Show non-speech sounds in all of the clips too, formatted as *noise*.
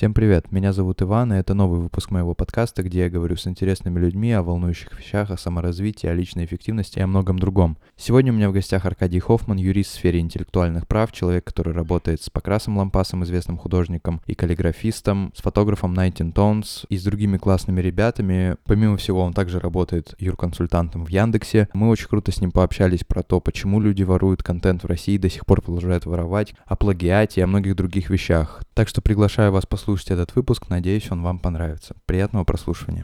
Всем привет, меня зовут Иван, и это новый выпуск моего подкаста, где я говорю с интересными людьми о волнующих вещах, о саморазвитии, о личной эффективности и о многом другом. Сегодня у меня в гостях Аркадий Хоффман, юрист в сфере интеллектуальных прав, человек, который работает с Покрасом Лампасом, известным художником, и каллиграфистом, с фотографом Nineteen Tones и с другими классными ребятами. Помимо всего, он также работает юрконсультантом в Яндексе. Мы очень круто с ним пообщались про то, почему люди воруют контент в России и до сих пор продолжают воровать, о плагиате и о многих других вещах. Так что приглашаю вас послушать этот выпуск, надеюсь, он вам понравится. Приятного прослушивания.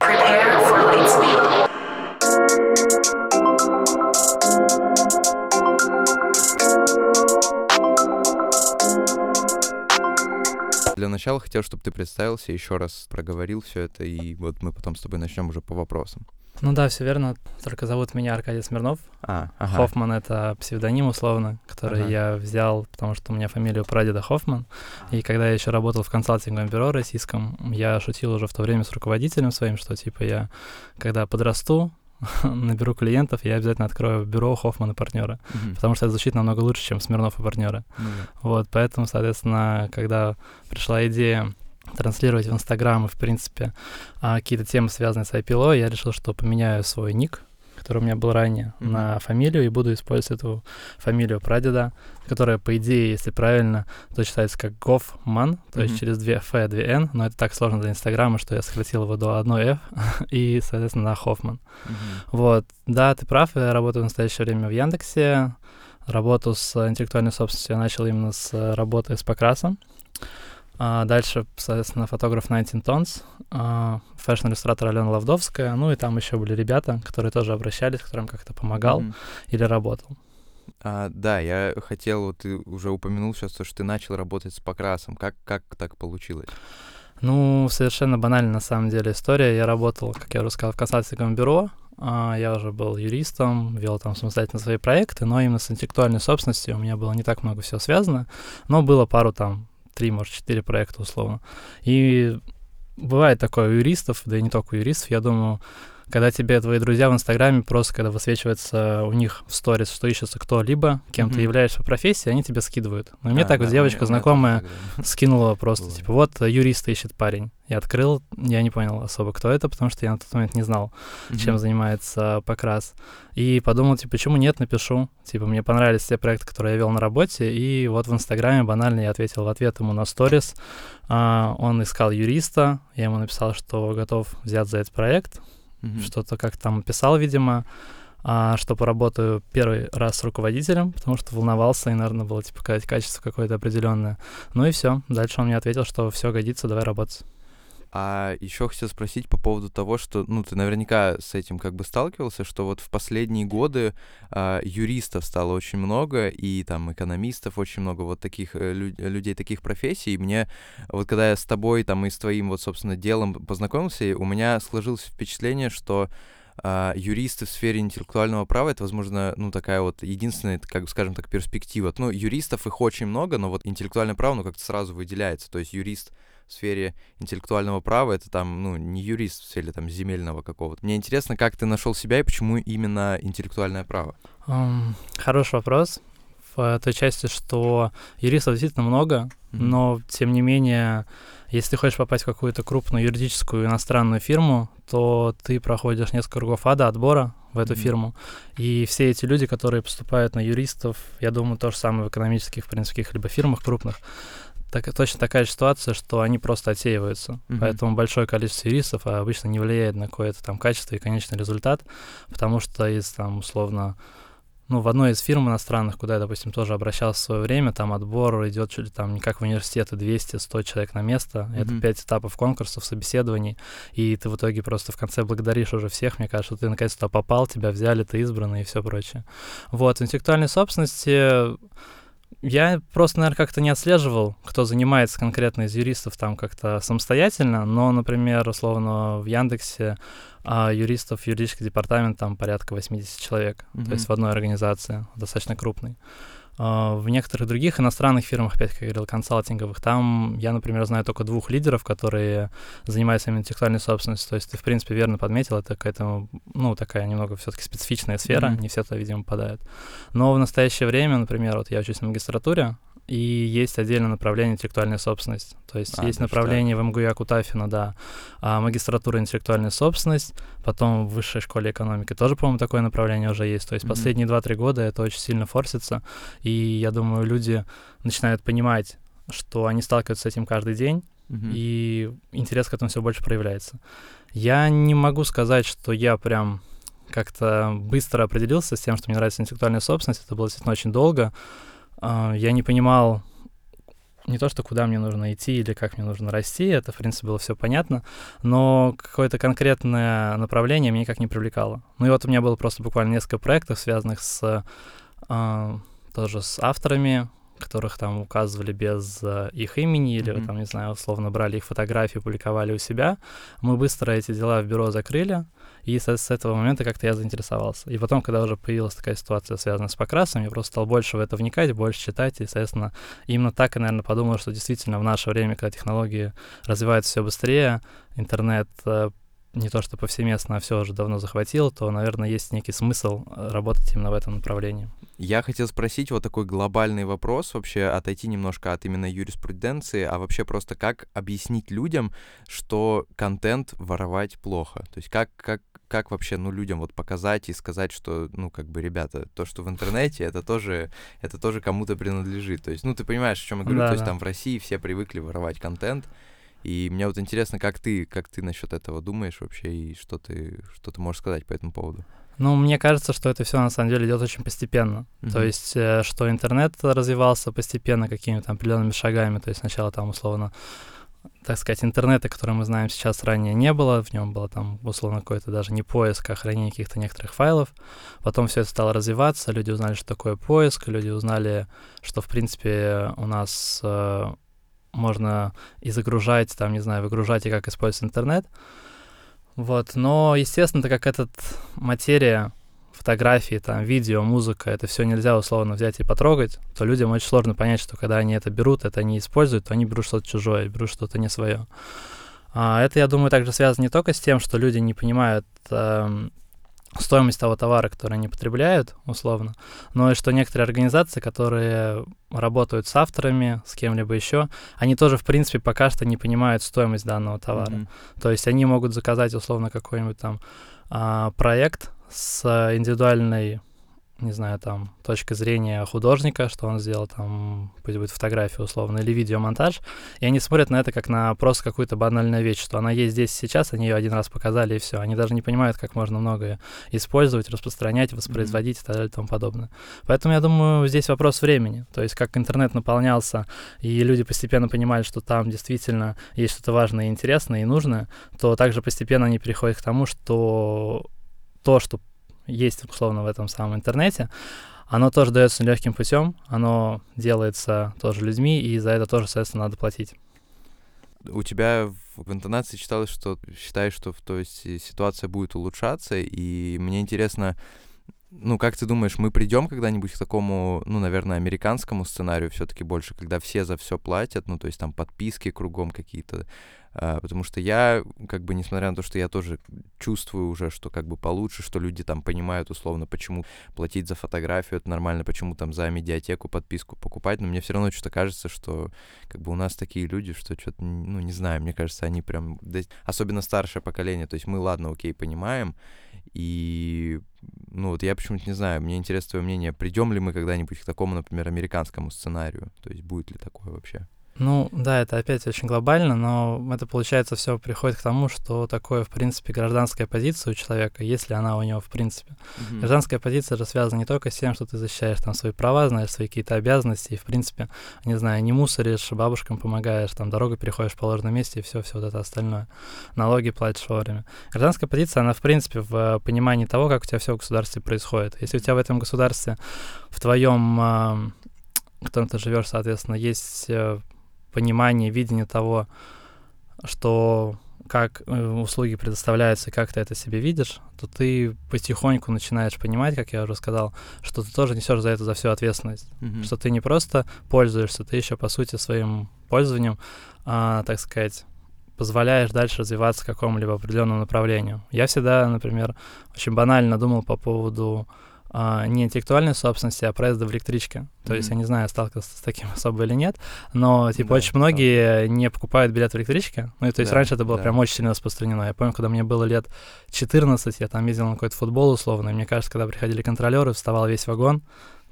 Для начала хотел, чтобы ты представился, еще раз проговорил все это, и вот мы потом с тобой начнем уже по вопросам. Ну да, все верно. Только зовут меня Аркадий Смирнов. А, ага. Хоффман — это псевдоним условно, который Ага. я взял, потому что у меня фамилия прадеда Хоффман. И когда я еще работал в консалтинговом бюро российском, я шутил уже в то время с руководителем своим, что типа я, когда подрасту, *laughs* наберу клиентов, я обязательно открою бюро Хоффман и партнера, Мгм. потому что это звучит намного лучше, чем Смирнов и партнеры. Ну да. Вот, поэтому, соответственно, когда пришла идея транслировать в Инстаграм и, в принципе, а, какие-то темы, связанные с IPLO, я решил, что поменяю свой ник, который у меня был ранее, Мгм. на фамилию, и буду использовать эту фамилию прадеда, которая, по идее, если правильно, то читается как Гофман, то есть Мгм. через две Ф, две Н, но это так сложно для Инстаграма, что я сократил его до одной F, *laughs* и, соответственно, на Хоффман. Мгм. Вот, да, ты прав, я работаю в настоящее время в Яндексе. Работу с интеллектуальной собственностью я начал именно с работы с Покрасом. А дальше, соответственно, фотограф 19 Tons, а, fashion-иллюстратор Алена Лавдовская, ну и там еще были ребята, которые тоже обращались, которым как-то помогал Мгм. или работал. А, да, я хотел, вот ты уже упомянул сейчас, то, что ты начал работать с Покрасом. Как, как так получилось? Ну, совершенно банальная на самом деле история. Я работал, как я уже сказал, в консалтинговом бюро. А, Я уже был юристом, вел там самостоятельно свои проекты, но именно с интеллектуальной собственностью у меня было не так много всего связано, но было пару там, три, может, четыре проекта условно. И бывает такое у юристов, да и не только у юристов, я думаю, когда тебе твои друзья в Инстаграме просто, когда высвечивается у них в сторис, что ищется кто-либо, кем ты Мгм. являешься по профессии, они тебя скидывают. Ну, и мне А, так да, вот девочка тоже знакомая скинула просто, типа, вот э, юриста ищет парень. Я открыл, я не понял особо, кто это, потому что я на тот момент не знал, чем Мгм. занимается Покрас. И подумал, типа, почему нет, напишу. Типа, мне понравились те проекты, которые я вел на работе, и вот в Инстаграме банально я ответил в ответ ему на сторис. А, он искал юриста, я ему написал, что готов взять за этот проект, Мгм. что-то как там писал, видимо, а, что поработаю первый раз с руководителем, потому что волновался, и, наверное, было, типа, качество какое-то определенное. Ну и все. Дальше он мне ответил, что все годится, давай работать. А еще хотел спросить по поводу того, что, ну, ты наверняка с этим как бы сталкивался, что вот в последние годы а, юристов стало очень много, и там экономистов очень много, вот таких э, лю- людей таких профессий. И мне, вот когда я с тобой там и с твоим вот, собственно, делом познакомился, у меня сложилось впечатление, что а, юристы в сфере интеллектуального права это, возможно, ну, такая вот единственная, как скажем так, перспектива. Ну, юристов их очень много, но вот интеллектуальное право, ну, как-то сразу выделяется. То есть юрист в сфере интеллектуального права, это там, ну, не юрист в сфере там земельного какого-то. Мне интересно, как ты нашел себя и почему именно интеллектуальное право? Ам, Хороший вопрос. В той части, что юристов действительно много, Мгм. но, тем не менее, если ты хочешь попасть в какую-то крупную юридическую иностранную фирму, то ты проходишь несколько кругов ада отбора в эту Мгм. фирму. И все эти люди, которые поступают на юристов, я думаю, то же самое в экономических, в принципе, каких-либо фирмах крупных, так, точно такая же ситуация, что они просто отсеиваются. Мгм. Поэтому большое количество юристов а, обычно не влияет на какое-то там качество и конечный результат, потому что из там условно ну, в одной из фирм иностранных, куда я, допустим, тоже обращался в свое время, там отбор идет чуть ли там не как в университеты 200-100 человек на место. Это Мгм. пять этапов конкурсов, собеседований, и ты в итоге просто в конце благодаришь уже всех. Мне кажется, ты наконец-то попал, тебя взяли, ты избранный и все прочее. Вот, интеллектуальной собственности я просто, наверное, как-то не отслеживал, кто занимается конкретно из юристов там как-то самостоятельно, но, например, условно в Яндексе а, юристов, юридический департамент там порядка 80 человек, Мгм. то есть в одной организации, достаточно крупной. А, В некоторых других иностранных фирмах, опять, как я говорил, консалтинговых, там я, например, знаю только двух лидеров, которые занимаются именно интеллектуальной собственностью. То есть ты, в принципе, верно подметил, это какая-то, ну, такая немного все-таки специфичная сфера, Мгм. не все туда, видимо, попадают. Но в настоящее время, например, вот я учусь на магистратуре, и есть отдельное направление интеллектуальная собственность. То есть А, есть направление в МГУ Акутафина, да, а, магистратура интеллектуальная собственность, потом в высшей школе экономики тоже, по-моему, такое направление уже есть. То есть Мгм. последние 2-3 года это очень сильно форсится, и я думаю, люди начинают понимать, что они сталкиваются с этим каждый день, Мгм. и интерес к этому все больше проявляется. Я не могу сказать, что я прям как-то быстро определился с тем, что мне нравится интеллектуальная собственность. Это было действительно очень долго. А, Я не понимал не то, что куда мне нужно идти или как мне нужно расти, это, в принципе, было все понятно, но какое-то конкретное направление меня никак не привлекало. Ну и вот у меня было просто буквально несколько проектов, связанных с а, тоже с авторами, которых там указывали без э, их имени или, Мгм. там, не знаю, условно брали их фотографии, публиковали у себя. Мы быстро эти дела в бюро закрыли, и с, с этого момента как-то я заинтересовался. И потом, когда уже появилась такая ситуация, связанная с покрасом, я просто стал больше в это вникать, больше читать, и, соответственно, именно так я, наверное, подумал, что действительно в наше время, когда технологии развиваются все быстрее, интернет э, не то что повсеместно, а все уже давно захватил, то, наверное, есть некий смысл э, работать именно в этом направлении. Я хотел спросить вот такой глобальный вопрос, вообще отойти немножко от именно юриспруденции, а вообще просто как объяснить людям, что контент воровать плохо? То есть как, как, как вообще, ну, людям вот показать и сказать, что, ну, как бы, ребята, то, что в интернете, это тоже, это тоже кому-то принадлежит. То есть, ну, ты понимаешь, о чем я говорю? Да, то есть да. там в России все привыкли воровать контент, и мне вот интересно, как ты, как ты насчет этого думаешь вообще, и что ты, что ты можешь сказать по этому поводу? Ну, мне кажется, что это все на самом деле идет очень постепенно. То Мгм. есть, э, что интернет развивался постепенно какими-то определенными шагами. То есть сначала там условно, так сказать, интернета, который мы знаем сейчас ранее не было, в нем было там условно какой-то даже не поиск, а хранение каких-то некоторых файлов. Потом все это стало развиваться, люди узнали, что такое поиск, люди узнали, что в принципе у нас э, можно и загружать, там, не знаю, выгружать и как использовать интернет. Вот, но, естественно, так как этот материя, фотографии, там, видео, музыка, это все нельзя условно взять и потрогать, то людям очень сложно понять, что когда они это берут, это не используют, то они берут что-то чужое, берут что-то не свое. А это, я думаю, также связано не только с тем, что люди не понимают эм, стоимость того товара, который они потребляют, условно, но и что некоторые организации, которые работают с авторами, с кем-либо еще, они тоже, в принципе, пока что не понимают стоимость данного товара. Мгм. То есть они могут заказать условно какой-нибудь там а, проект с индивидуальной, не знаю, там, точкой зрения художника, что он сделал там, пусть будет фотография условно, или видеомонтаж, и они смотрят на это как на просто какую-то банальную вещь, что она есть здесь сейчас, они ее один раз показали, и все. Они даже не понимают, как можно многое использовать, распространять, воспроизводить и так далее и тому подобное. Поэтому я думаю, здесь вопрос времени. То есть как интернет наполнялся, и люди постепенно понимали, что там действительно есть что-то важное интересное и нужное, то также постепенно они переходят к тому, что то, что есть, условно, в этом самом интернете, оно тоже дается легким путем, оно делается тоже людьми, и за это тоже, соответственно, надо платить. У тебя в, интонации читалось, что считаешь, что то есть, ситуация будет улучшаться, и мне интересно, ну, как ты думаешь, мы придем когда-нибудь к такому, ну, наверное, американскому сценарию все-таки больше, когда все за все платят, ну, то есть там подписки кругом какие-то, а, потому что я, как бы, несмотря на то, что я тоже чувствую уже, что как бы получше, что люди там понимают условно, почему платить за фотографию это нормально, почему там за медиатеку подписку покупать, но мне все равно что-то кажется, что как бы у нас такие люди, что что-то, ну, не знаю, мне кажется, они прям, особенно старшее поколение, то есть мы, ладно, окей, понимаем, и, ну, вот я почему-то не знаю, мне интересно твое мнение, придем ли мы когда-нибудь к такому, например, американскому сценарию, то есть будет ли такое вообще? Ну, да, это опять очень глобально, но это, получается, все приходит к тому, что такое, в принципе, гражданская позиция у человека, если она у него, в принципе. Гражданская позиция же связана не только с тем, что ты защищаешь там свои права, знаешь свои какие-то обязанности, и, в принципе, не знаю, не мусоришь, бабушкам помогаешь, там, дорогу переходишь в положенном месте, и все, все вот это остальное. Налоги платишь вовремя. Гражданская позиция, она, в принципе, в понимании того, как у тебя все в государстве происходит. Если у тебя в этом государстве, в твоем, в котором ты живешь, соответственно, есть э, понимание, видение того, что как э, услуги предоставляются, как ты это себе видишь, то ты потихоньку начинаешь понимать, как я уже сказал, что ты тоже несешь за это за всю ответственность. Мгм. Что ты не просто пользуешься, ты еще по сути своим пользованием, а, так сказать, позволяешь дальше развиваться какому-либо определенному направлению. Я всегда, например, очень банально думал по поводу а, не интеллектуальной собственности, а проезда в электричке. То mm-hmm. есть я не знаю, сталкивался с таким *laughs* особо или нет, но типа да, очень многие да. не покупают билет в электричке. Ну и то есть да, раньше это было да. прям очень сильно распространено. Я помню, когда мне было лет 14, я там ездил на какой-то футбол условно, и мне кажется, когда приходили контролеры, вставал весь вагон,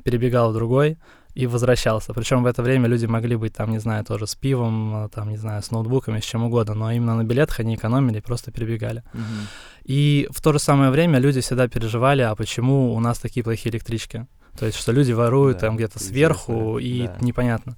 перебегал в другой, и возвращался. Причем в это время люди могли быть там, не знаю, тоже с пивом, там, не знаю, с ноутбуками, с чем угодно, но именно на билетах они экономили и просто перебегали. Mm-hmm. И в то же самое время люди всегда переживали, а почему у нас такие плохие электрички? То есть, что люди воруют да, там где-то сверху, и да. непонятно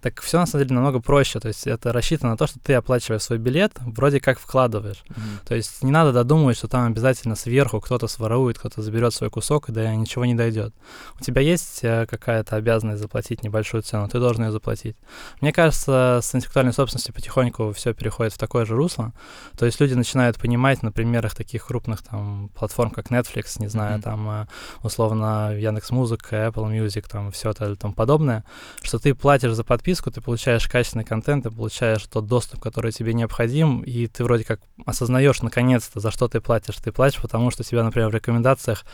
так все на самом деле намного проще. То есть это рассчитано на то, что ты оплачивая свой билет, вроде как вкладываешь. Mm-hmm. То есть не надо додумывать, что там обязательно сверху кто-то сворует, кто-то заберет свой кусок, и до ничего не дойдет. У тебя есть э, какая-то обязанность заплатить небольшую цену, ты должен ее заплатить. Мне кажется, с интеллектуальной собственностью потихоньку все переходит в такое же русло. То есть люди начинают понимать на примерах таких крупных там платформ, как Netflix, не знаю, mm-hmm. там э, условно Яндекс Музыка, Apple Music, там все это и тому подобное, что ты платишь за подписку подписку, ты получаешь качественный контент, ты получаешь тот доступ, который тебе необходим, и ты вроде как осознаешь наконец-то, за что ты платишь. Ты платишь, потому что тебя, например, в рекомендациях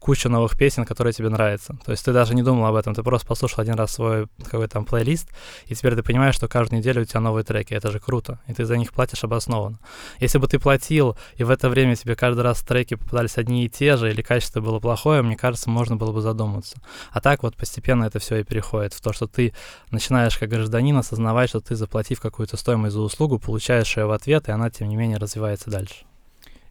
куча новых песен, которые тебе нравятся. То есть ты даже не думал об этом, ты просто послушал один раз свой какой-то там плейлист, и теперь ты понимаешь, что каждую неделю у тебя новые треки. Это же круто, и ты за них платишь обоснованно. Если бы ты платил, и в это время тебе каждый раз треки попадались одни и те же, или качество было плохое, мне кажется, можно было бы задуматься. А так вот постепенно это все и переходит в то, что ты начинаешь как гражданин осознавать, что ты, заплатив какую-то стоимость за услугу, получаешь ее в ответ, и она, тем не менее, развивается дальше.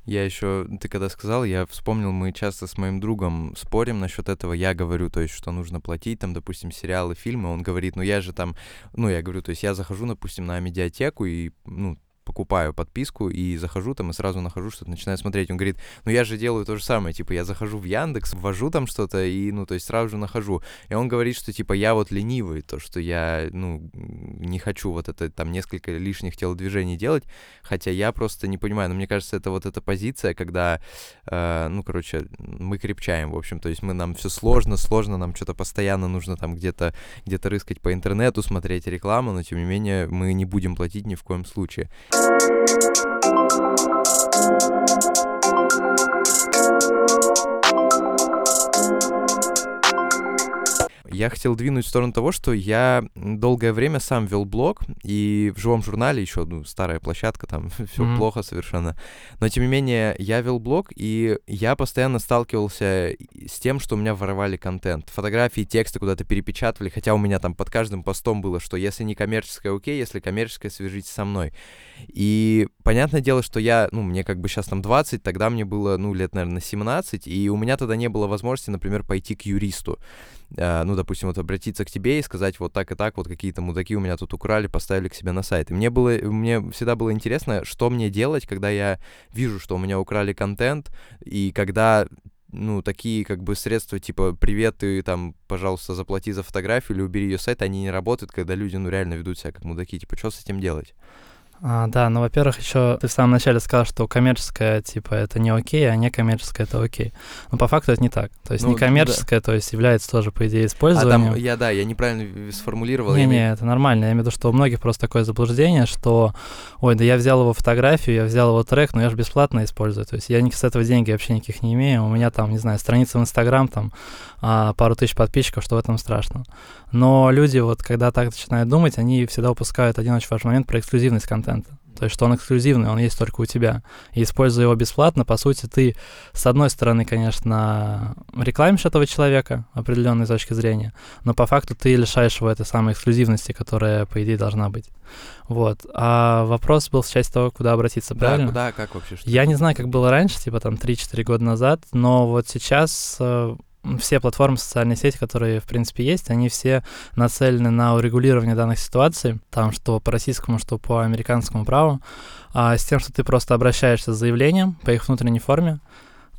Я еще, ты когда сказал, я вспомнил, мы часто с моим другом спорим насчет этого. Я говорю, то есть, что нужно платить, там, допустим, сериалы, фильмы. Он говорит, ну я же там, ну я говорю, то есть я захожу, допустим, на медиатеку и, ну, покупаю подписку и захожу там и сразу нахожу что-то, начинаю смотреть. Он говорит, ну я же делаю то же самое, типа я захожу в Яндекс, ввожу там что-то и, ну, то есть сразу же нахожу. И он говорит, что типа я вот ленивый, то, что я, ну, не хочу вот это там несколько лишних телодвижений делать, хотя я просто не понимаю, но мне кажется, это вот эта позиция, когда, э, ну, короче, мы крепчаем, в общем, то есть мы, нам все сложно, сложно, нам что-то постоянно нужно там где-то где-то рыскать по интернету, смотреть рекламу, но тем не менее мы не будем платить ни в коем случае. Thank you. Я хотел двинуть в сторону того, что я долгое время сам вел блог, и в живом журнале еще, ну, старая площадка, там *laughs* все mm-hmm. плохо совершенно. Но, тем не менее, я вел блог, и я постоянно сталкивался с тем, что у меня воровали контент. Фотографии, тексты куда-то перепечатывали, хотя у меня там под каждым постом было, что если не коммерческое, окей, если коммерческое, свяжитесь со мной. И понятное дело, что я, ну, мне как бы сейчас там 20, тогда мне было, ну, лет, наверное, 17, и у меня тогда не было возможности, например, пойти к юристу. Uh, ну, допустим, вот обратиться к тебе и сказать вот так и так, вот какие-то мудаки у меня тут украли, поставили к себе на сайт. И мне было, мне всегда было интересно, что мне делать, когда я вижу, что у меня украли контент, и когда ну, такие как бы средства, типа, привет, ты там, пожалуйста, заплати за фотографию или убери ее сайт, они не работают, когда люди, ну, реально ведут себя как мудаки. Типа, что с этим делать? А, да, ну, во-первых, еще ты в самом начале сказал, что коммерческое, типа, это не окей, а некоммерческое это окей. Но по факту это не так. То есть ну, некоммерческое, да. то есть является тоже, по идее, использованием. А там, я, да, я неправильно сформулировал. Не-не, не, это нормально. Я имею в виду, что у многих просто такое заблуждение, что, ой, да я взял его фотографию, я взял его трек, но я же бесплатно использую. То есть я с этого деньги вообще никаких не имею. У меня там, не знаю, страница в Инстаграм, там, а, пару тысяч подписчиков, что в этом страшно. Но люди вот, когда так начинают думать, они всегда упускают один очень важный момент про эксклюзивность контента. То есть, что он эксклюзивный, он есть только у тебя. И используя его бесплатно, по сути, ты, с одной стороны, конечно, рекламишь этого человека определенной точки зрения, но по факту ты лишаешь его этой самой эксклюзивности, которая, по идее, должна быть. Вот. А вопрос был в части того, куда обратиться, правильно? Да, куда, как вообще? Что Я не знаю, как было раньше, типа там 3-4 года назад, но вот сейчас э, все платформы социальной сети, которые, в принципе, есть, они все нацелены на урегулирование данных ситуаций, там, что по российскому, что по американскому праву, а, с тем, что ты просто обращаешься с заявлением по их внутренней форме,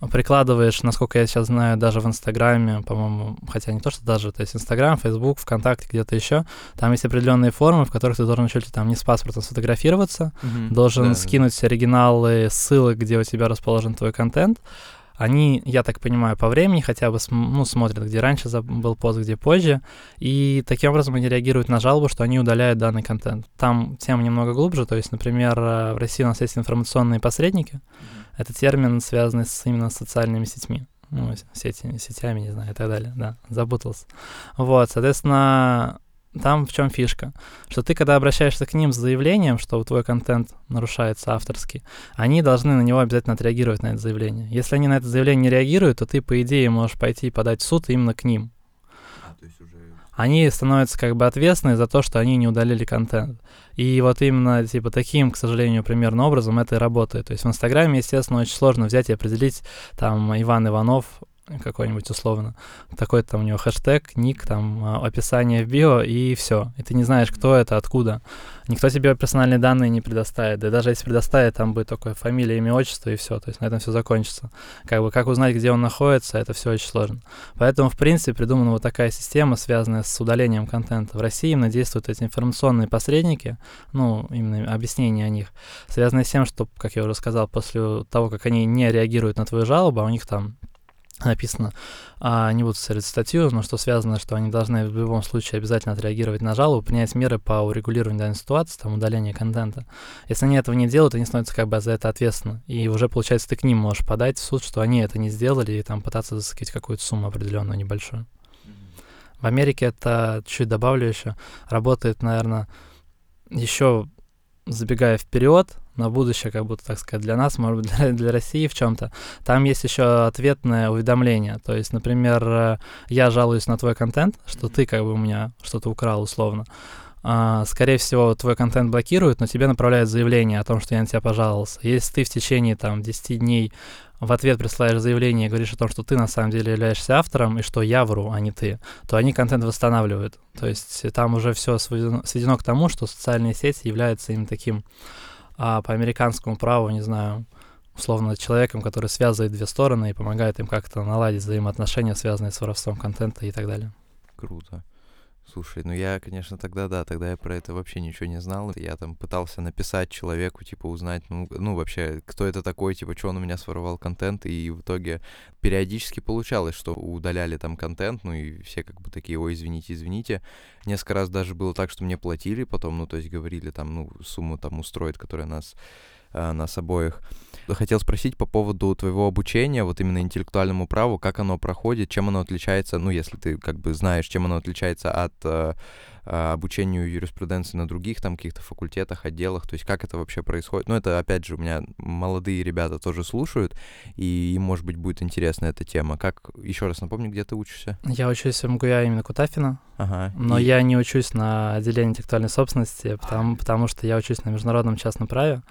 прикладываешь, насколько я сейчас знаю, даже в Инстаграме, по-моему, хотя не то, что даже, то есть Инстаграм, Фейсбук, ВКонтакте, где-то еще, там есть определенные формы, в которых ты должен чуть ли там не с паспортом сфотографироваться, mm-hmm. должен да, скинуть да. оригиналы ссылок, где у тебя расположен твой контент, они, я так понимаю, по времени хотя бы ну, смотрят, где раньше был пост, где позже, и таким образом они реагируют на жалобу, что они удаляют данный контент. Там тема немного глубже, то есть, например, в России у нас есть информационные посредники, mm-hmm. это термин, связанный с, именно с социальными сетьми. ну, сети, сетями, не знаю, и так далее, да, запутался. Вот, соответственно, там в чем фишка? Что ты, когда обращаешься к ним с заявлением, что твой контент нарушается авторский, они должны на него обязательно отреагировать на это заявление. Если они на это заявление не реагируют, то ты, по идее, можешь пойти и подать в суд именно к ним. А, уже... Они становятся как бы ответственны за то, что они не удалили контент. И вот именно, типа, таким, к сожалению, примерно образом это и работает. То есть в Инстаграме, естественно, очень сложно взять и определить, там, Иван Иванов какой-нибудь условно, такой там у него хэштег, ник, там а, описание в био и все. И ты не знаешь, кто это, откуда. Никто тебе персональные данные не предоставит. Да даже если предоставит, там будет только фамилия, имя, отчество и все. То есть на этом все закончится. Как бы как узнать, где он находится, это все очень сложно. Поэтому, в принципе, придумана вот такая система, связанная с удалением контента. В России именно действуют эти информационные посредники, ну, именно объяснение о них, связанные с тем, что, как я уже сказал, после того, как они не реагируют на твою жалобу, а у них там написано, а, не буду цитировать статью, но что связано, что они должны в любом случае обязательно отреагировать на жалобу, принять меры по урегулированию данной ситуации, там, удаление контента. Если они этого не делают, они становятся как бы за это ответственны. И уже, получается, ты к ним можешь подать в суд, что они это не сделали, и там пытаться засекать какую-то сумму определенную, небольшую. В Америке это, чуть добавлю еще, работает, наверное, еще забегая вперед, на будущее, как будто, так сказать, для нас, может быть, *laughs* для, для России в чем-то. Там есть еще ответное уведомление. То есть, например, э, я жалуюсь на твой контент, что ты как бы у меня что-то украл условно. Uh, скорее всего, твой контент блокируют, но тебе направляют заявление о том, что я на тебя пожаловался. Если ты в течение там 10 дней в ответ присылаешь заявление и говоришь о том, что ты на самом деле являешься автором и что я вру, а не ты, то они контент восстанавливают. То есть там уже все сведено, сведено к тому, что социальные сети являются им таким а по американскому праву, не знаю, условно человеком, который связывает две стороны и помогает им как-то наладить взаимоотношения, связанные с воровством контента и так далее. Круто. Слушай, ну я, конечно, тогда да, тогда я про это вообще ничего не знал. Я там пытался написать человеку, типа, узнать, ну, ну вообще, кто это такой, типа, что он у меня своровал контент, и в итоге периодически получалось, что удаляли там контент, ну и все как бы такие, ой, извините, извините. Несколько раз даже было так, что мне платили потом, ну, то есть говорили там, ну, сумму там устроит, которая нас, э, нас обоих хотел спросить по поводу твоего обучения, вот именно интеллектуальному праву, как оно проходит, чем оно отличается, ну, если ты как бы знаешь, чем оно отличается от э, э, обучению юриспруденции на других там каких-то факультетах, отделах, то есть как это вообще происходит. Ну, это, опять же, у меня молодые ребята тоже слушают, и им, может быть, будет интересна эта тема. Как, еще раз напомню, где ты учишься? Я учусь в МГУЯ именно Кутафина, ага, но и... я не учусь на отделении интеллектуальной собственности, потому, потому что я учусь на международном частном праве.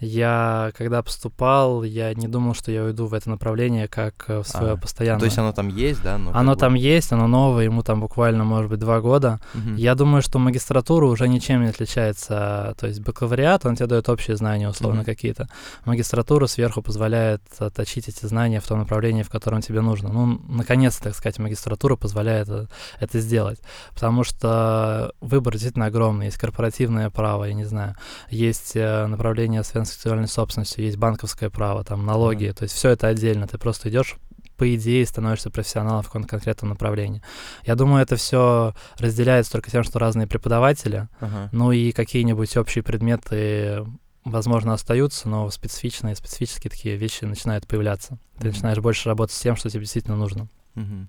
Я, когда поступал, я не думал, что я уйду в это направление как э, в свое а, постоянное. То есть оно там есть, да? Ну, оно там бы... есть, оно новое, ему там буквально, может быть, два года. Угу. Я думаю, что магистратура уже ничем не отличается. То есть бакалавриат, он тебе дает общие знания, условно, угу. какие-то. Магистратура сверху позволяет точить эти знания в том направлении, в котором тебе нужно. Ну, наконец-то, так сказать, магистратура позволяет это, это сделать. Потому что выбор действительно огромный. Есть корпоративное право, я не знаю. Есть э, направление, связанное интеллектуальной собственностью, есть банковское право, там налоги, mm-hmm. то есть все это отдельно. Ты просто идешь по идее становишься профессионалом в каком-то конкретном направлении. Я думаю, это все разделяется только тем, что разные преподаватели, uh-huh. ну и какие-нибудь общие предметы, возможно, остаются, но специфичные, специфические такие вещи начинают появляться. Ты uh-huh. начинаешь больше работать с тем, что тебе действительно нужно. Uh-huh.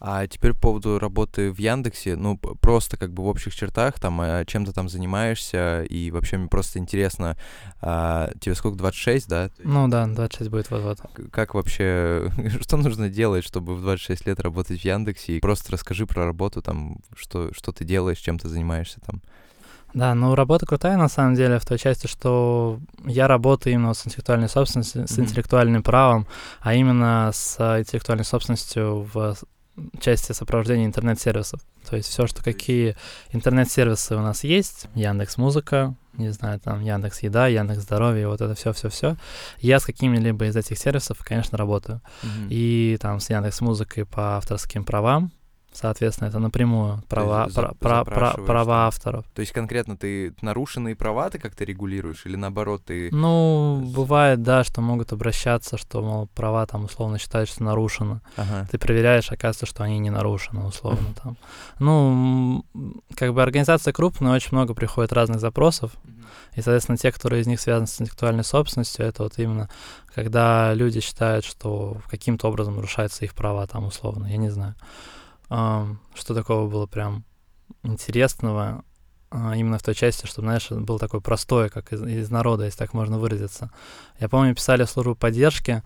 А теперь по поводу работы в Яндексе, ну, просто как бы в общих чертах, там, а, чем ты там занимаешься, и вообще мне просто интересно, а, тебе сколько, 26, да? Ну да, 26 будет вот-вот. Как вообще, *laughs* что нужно делать, чтобы в 26 лет работать в Яндексе? И просто расскажи про работу, там, что, что ты делаешь, чем ты занимаешься там. Да, ну работа крутая на самом деле в той части, что я работаю именно с интеллектуальной собственностью, с mm-hmm. интеллектуальным правом, а именно с интеллектуальной собственностью в части сопровождения интернет-сервисов. То есть все, что какие интернет-сервисы у нас есть, Яндекс Музыка, не знаю, там Яндекс Еда, Яндекс Здоровье, вот это все, все, все. Я с какими-либо из этих сервисов, конечно, работаю. Mm-hmm. И там с Яндекс Музыкой по авторским правам, Соответственно, это напрямую права, про, про, про, права авторов. То есть конкретно ты нарушенные права ты как-то регулируешь или наоборот ты... Ну, бывает, да, что могут обращаться, что, мол, права там условно считаются нарушены. Ага. Ты проверяешь, оказывается, что они не нарушены, условно *laughs* там. Ну, как бы организация крупная, очень много приходит разных запросов. И, соответственно, те, которые из них связаны с интеллектуальной собственностью, это вот именно когда люди считают, что каким-то образом нарушаются их права там условно, я не знаю. Что такого было прям интересного а, именно в той части, чтобы, знаешь, был такой простой, как из, из народа, если так можно выразиться. Я помню, писали в службу поддержки,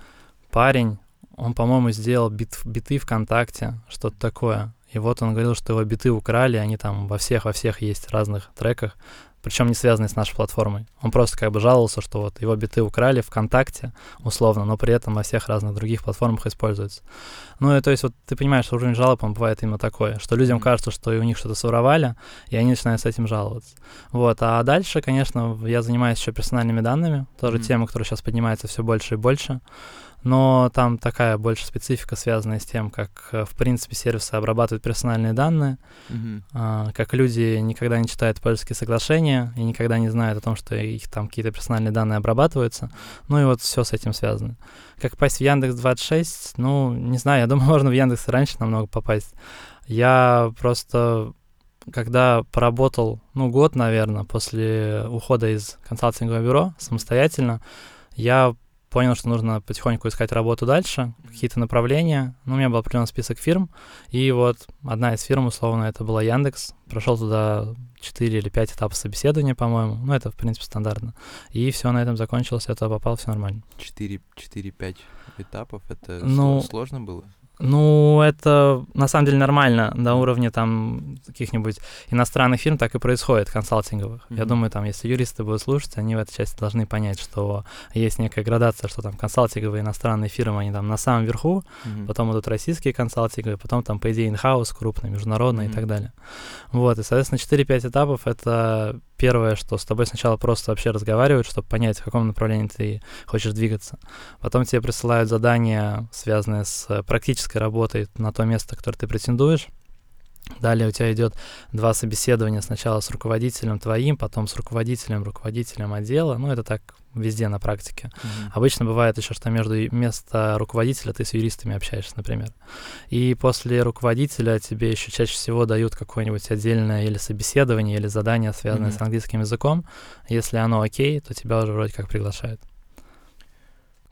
парень, он, по-моему, сделал бит, биты ВКонтакте, что-то такое. И вот он говорил, что его биты украли, они там во всех, во всех есть разных треках причем не связанный с нашей платформой. Он просто как бы жаловался, что вот его биты украли ВКонтакте, условно, но при этом на всех разных других платформах используются. Ну и то есть вот ты понимаешь, что уровень жалоб, он бывает именно такой, что людям кажется, что и у них что-то своровали, и они начинают с этим жаловаться. Вот, а дальше, конечно, я занимаюсь еще персональными данными, тоже mm-hmm. тема, которая сейчас поднимается все больше и больше но там такая больше специфика, связанная с тем, как, э, в принципе, сервисы обрабатывают персональные данные, mm-hmm. как люди никогда не читают польские соглашения и никогда не знают о том, что их там какие-то персональные данные обрабатываются. Ну и вот все с этим связано. Как попасть в Яндекс 26? Ну, не знаю, я *laughs* думаю, можно в Яндекс раньше намного попасть. Я просто когда поработал, ну, год, наверное, после ухода из консалтингового бюро самостоятельно, я понял, что нужно потихоньку искать работу дальше, какие-то направления. Ну, у меня был определенный список фирм, и вот одна из фирм, условно, это была Яндекс. Прошел туда 4 или 5 этапов собеседования, по-моему. Ну, это, в принципе, стандартно. И все на этом закончилось, я туда попал, все нормально. 4-5 этапов, это ну, сложно было? Ну, это на самом деле нормально на уровне там каких-нибудь иностранных фирм так и происходит, консалтинговых. Mm-hmm. Я думаю, там, если юристы будут слушать, они в этой части должны понять, что есть некая градация, что там консалтинговые иностранные фирмы, они там на самом верху, mm-hmm. потом идут российские консалтинговые, потом там, по идее, инхаус крупный, международный mm-hmm. и так далее. Вот, и, соответственно, 4-5 этапов — это первое, что с тобой сначала просто вообще разговаривают, чтобы понять, в каком направлении ты хочешь двигаться. Потом тебе присылают задания, связанные с практической работой на то место, которое ты претендуешь. Далее у тебя идет два собеседования сначала с руководителем твоим, потом с руководителем, руководителем отдела. Ну, это так везде на практике. Mm-hmm. Обычно бывает еще, что между место руководителя ты с юристами общаешься, например. И после руководителя тебе еще чаще всего дают какое-нибудь отдельное или собеседование, или задание, связанное mm-hmm. с английским языком. Если оно окей, то тебя уже вроде как приглашают.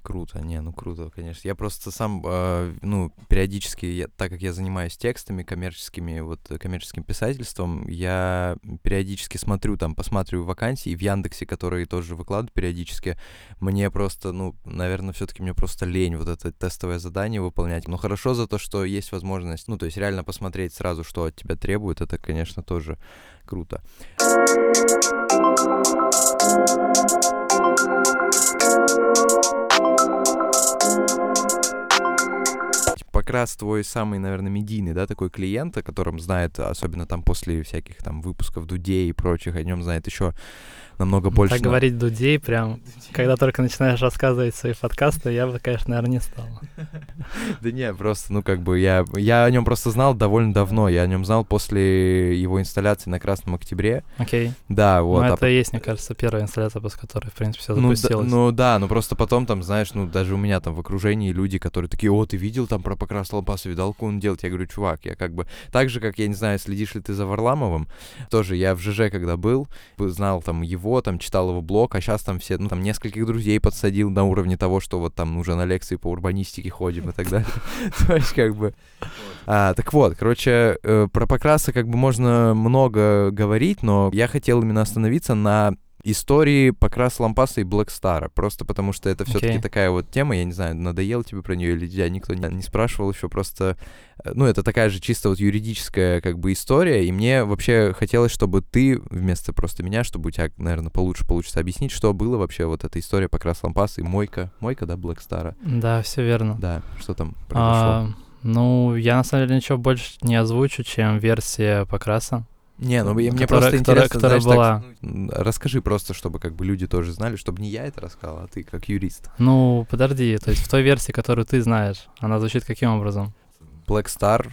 Круто, не, ну круто, конечно. Я просто сам, э, ну, периодически, я, так как я занимаюсь текстами коммерческими, вот коммерческим писательством, я периодически смотрю там, посматриваю вакансии в Яндексе, которые тоже выкладывают периодически. Мне просто, ну, наверное, все-таки мне просто лень вот это тестовое задание выполнять. Но хорошо за то, что есть возможность, ну, то есть реально посмотреть сразу, что от тебя требуют, это, конечно, тоже круто. Раз твой самый, наверное, медийный, да, такой клиент, о котором знает, особенно там после всяких там выпусков Дудей и прочих, о нем знает еще намного больше. Так говорить Дудей прям, когда только начинаешь рассказывать свои подкасты, я бы, конечно, наверное, не стал. *laughs* Да не, просто, ну, как бы, я, я о нем просто знал довольно давно, я о нем знал после его инсталляции на Красном Октябре. Окей. Да, вот. Ну, это и есть, мне кажется, первая инсталляция, после которой, в принципе, все запустилось. Ну, да, ну, просто потом там, знаешь, ну, даже у меня там в окружении люди, которые такие, о, ты видел там про Покрас Лампаса, видал, как он делает? Я говорю, чувак, я как бы, так же, как, я не знаю, следишь ли ты за Варламовым, тоже я в ЖЖ, когда был, знал там его, там читал его блог, а сейчас там все, ну, там нескольких друзей подсадил на уровне того, что вот там уже на лекции по урбанистике ходим и так далее. *laughs* То есть, как бы... А, так вот, короче, э, про покрасы как бы можно много говорить, но я хотел именно остановиться на истории Покрас Лампаса и Блэкстара, просто потому что это все-таки okay. такая вот тема, я не знаю, надоел тебе про нее или тебя никто не, не спрашивал еще, просто, э, ну, это такая же чисто вот юридическая как бы история, и мне вообще хотелось, чтобы ты вместо просто меня, чтобы у тебя, наверное, получше получится объяснить, что было вообще вот эта история Покрас Лампаса и Мойка, Мойка, да, Блэкстара? Да, все верно. Да, что там произошло? А, ну, я на самом деле ничего больше не озвучу, чем версия Покраса. Не, ну мне которая, просто интересно, которая, которая была... так, расскажи просто, чтобы как бы люди тоже знали, чтобы не я это рассказал, а ты как юрист. Ну, подожди, то есть в той версии, которую ты знаешь, она звучит каким образом? Black Star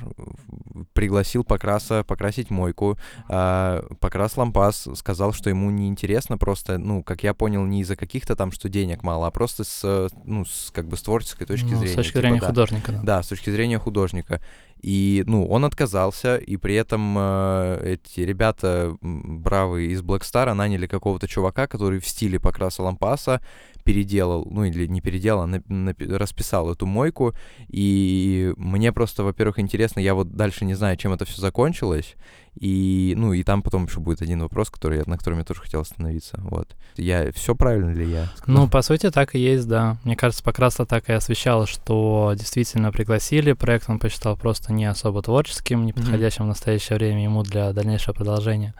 пригласил Покраса покрасить мойку. А, Покрас Лампас сказал, что ему неинтересно просто, ну, как я понял, не из-за каких-то там, что денег мало, а просто с, ну, с, как бы с творческой точки Ну, зрения. С точки Типа, зрения да. художника, да. Да, с точки зрения художника. И, ну, он отказался, и при этом э, эти ребята бравые из Black Star наняли какого-то чувака, который в стиле Покраса Лампаса переделал, ну или не переделал, а нап- напи- расписал эту мойку. И мне просто, во-первых, интересно, я вот дальше не знаю, чем это все закончилось. И, ну, и там потом еще будет один вопрос, который, на котором я тоже хотел остановиться. Вот. Я все правильно ли я? сказал? Ну, по сути, так и есть, да. Мне кажется, Покраса так и освещала, что действительно пригласили. Проект он посчитал просто не особо творческим, не подходящим в настоящее время ему для дальнейшего продолжения.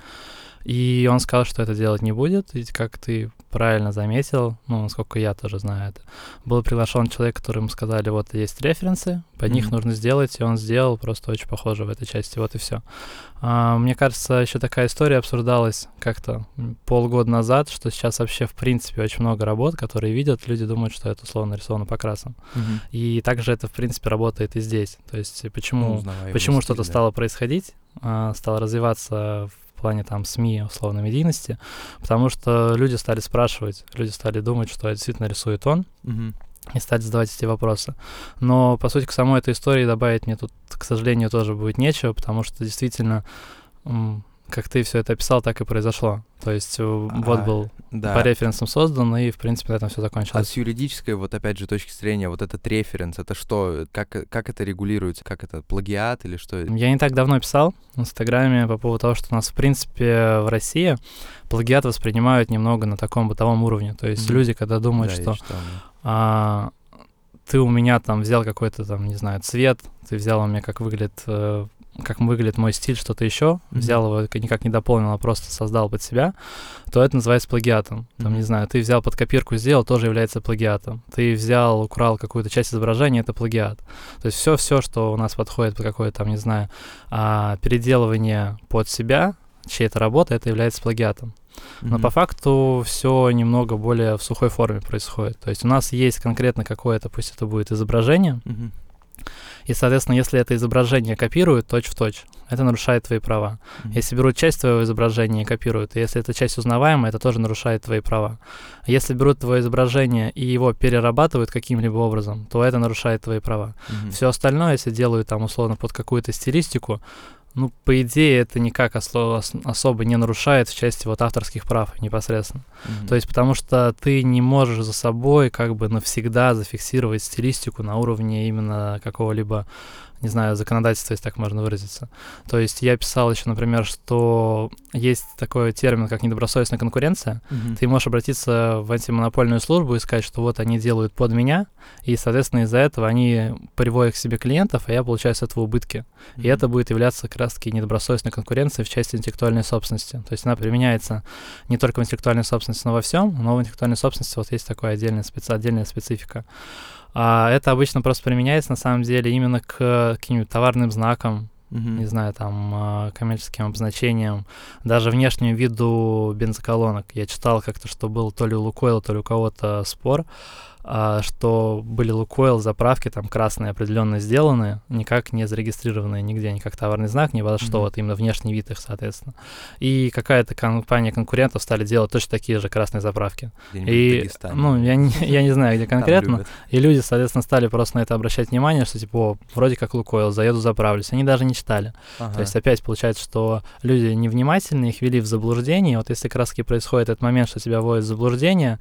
И он сказал, что это делать не будет. И как ты правильно заметил, ну, насколько я тоже знаю это, был приглашен человек, которому сказали, вот есть референсы, под них Мгм. нужно сделать, и он сделал просто очень похоже в этой части, вот и все. мне кажется, еще такая история обсуждалась как-то полгода назад, что сейчас вообще в принципе очень много работ, которые видят, люди думают, что это условно нарисовано покрасом. Мгм. И также это в принципе работает и здесь. То есть э, Ну, почему, почему что-то да. стало происходить, а, стало развиваться в плане там СМИ, условно, медийности, потому что люди стали спрашивать, люди стали думать, что действительно рисует он, и стали задавать эти вопросы. Но, по сути, к самой этой истории добавить мне тут, к сожалению, тоже будет нечего, потому что действительно, как ты все это описал, так и произошло. То есть э, вот А, был Да. по референсам создан, и, в принципе, на этом все А закончилось. с юридической, вот опять же, точки зрения, вот этот референс, это что? Как, как это регулируется? Как это, плагиат или что? Я не так давно писал в Инстаграме по поводу того, что у нас, в принципе, в России плагиат воспринимают немного на таком бытовом уровне. То есть Мгм. люди, когда думают, Да, что читал, да. а, ты у меня там взял какой-то там, не знаю, цвет, ты взял у меня, как выглядит, э, как выглядит мой стиль, что-то еще, Мгм. взял его, никак не дополнил, а просто создал под себя, то это называется плагиатом. Там, не Мгм. знаю, ты взял под копирку, сделал, тоже является плагиатом. Ты взял, украл какую-то часть изображения, это плагиат. То есть все-все, что у нас подходит под какое-то, там, не знаю, а, переделывание под себя, чьей-то работы, это является плагиатом. Но Мгм. по факту все немного более в сухой форме происходит. То есть у нас есть конкретно какое-то, пусть это будет изображение, Мгм. И, соответственно, если это изображение копируют точь в точь, это нарушает твои права. Мгм. Если берут часть твоего изображения и копируют, и если эта часть узнаваемая, это тоже нарушает твои права. Если берут твое изображение и его перерабатывают каким-либо образом, то это нарушает твои права. Мгм. Все остальное, если делают там условно под какую-то стилистику, ну, по идее, это никак осло- ос- особо не нарушает в части вот авторских прав непосредственно. Мгм. То есть потому что ты не можешь за собой как бы навсегда зафиксировать стилистику на уровне именно какого-либо, не знаю, законодательства, если так можно выразиться. То есть я писал еще, например, что есть такой термин, как недобросовестная конкуренция. Мгм. Ты можешь обратиться в антимонопольную службу и сказать, что вот они делают под меня, и, соответственно, из-за этого они приводят к себе клиентов, а я получаю с этого убытки. И Мгм. это будет являться как раз-таки недобросовестной конкуренцией в части интеллектуальной собственности. То есть она применяется не только в интеллектуальной собственности, но во всем, но в интеллектуальной собственности вот есть такая отдельная, специ... отдельная специфика. А это обычно просто применяется, на самом деле, именно к каким-нибудь товарным знакам, Мгм. не знаю, там, а, коммерческим обозначением, даже внешнему виду бензоколонок. Я читал как-то, что был то ли у Лукойла, то ли у кого-то спор, что были Лукойл заправки там красные определенно сделаны, никак не зарегистрированные нигде, ни как товарный знак, ни во что, Мгм. вот именно внешний вид их, соответственно. И какая-то компания конкурентов стали делать точно такие же красные заправки. И, ну, я не, я не знаю, где конкретно, и люди, соответственно, стали просто на это обращать внимание, что типа, о, вроде как Лукойл, заеду, заправлюсь. Они даже не читали. То Ага. есть опять получается, что люди невнимательны, их ввели в заблуждение. Вот если как раз таки происходит этот момент, что тебя вводят в заблуждение,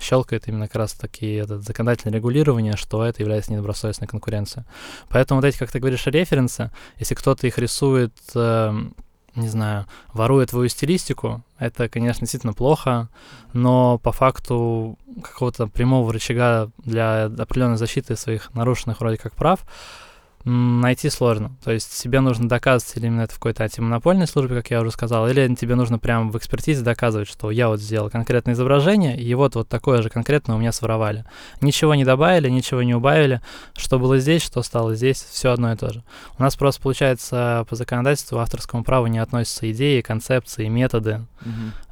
щелкает именно как раз таки это законодательное регулирование, что это является недобросовестной конкуренцией. Поэтому вот эти, как ты говоришь, референсы, если кто-то их рисует, эм, не знаю, воруя твою стилистику, это, конечно, действительно плохо, но по факту какого-то прямого рычага для определенной защиты своих нарушенных вроде как прав найти сложно. То есть тебе нужно доказывать или именно это в какой-то антимонопольной службе, как я уже сказал, или тебе нужно прямо в экспертизе доказывать, что я вот сделал конкретное изображение, и вот вот такое же конкретно у меня своровали. Ничего не добавили, ничего не убавили. Что было здесь, что стало здесь, все одно и то же. У нас просто, получается, по законодательству авторскому праву не относятся идеи, концепции, методы.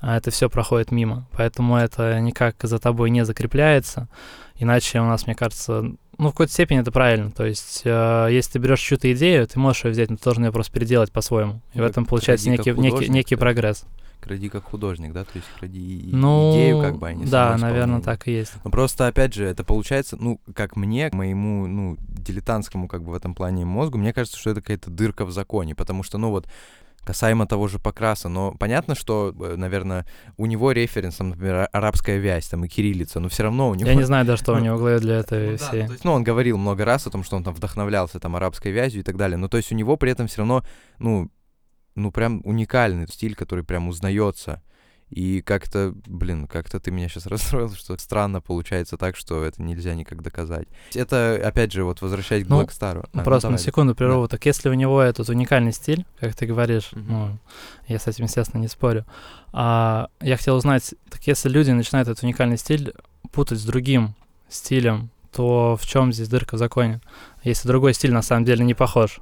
А это все проходит мимо. Поэтому это никак за тобой не закрепляется. Иначе у нас, мне кажется, ну, в какой-то степени это правильно. То есть, э, если ты берешь чью-то идею, ты можешь ее взять, но ты должен ее просто переделать по-своему. И Ну, в этом как получается кради как некий, некий, некий прогресс. Кради как художник, да? То есть кради Ну, идею, как бы, а не да, наверное, так и есть. Ну, просто, опять же, это получается, ну, как мне, моему, ну, дилетантскому, как бы, в этом плане мозгу, мне кажется, что это какая-то дырка в законе, потому что, ну, вот, касаемо того же Покраса, но понятно, что, наверное, у него референс, там, например, арабская вязь, там, и кириллица, но все равно у него... Я не знаю даже, что у Ну, него в голове для этой Ну, да, всей. ну, то есть, ну, он говорил много раз о том, что он там вдохновлялся там арабской вязью и так далее. Но то есть у него при этом все равно, ну, ну, прям уникальный стиль, который прям узнается. И как-то, блин, как-то ты меня сейчас *laughs* расстроил, что странно получается так, что это нельзя никак доказать. Это, опять же, вот возвращаясь к Ну, Black Star. А, ну, Просто на давай. секунду прерву. Так если у него этот уникальный стиль, как ты говоришь, Мгм. ну, я с этим, естественно, не спорю. А, я хотел узнать, так если люди начинают этот уникальный стиль путать с другим стилем, то в чем здесь дырка в законе? Если другой стиль на самом деле не похож.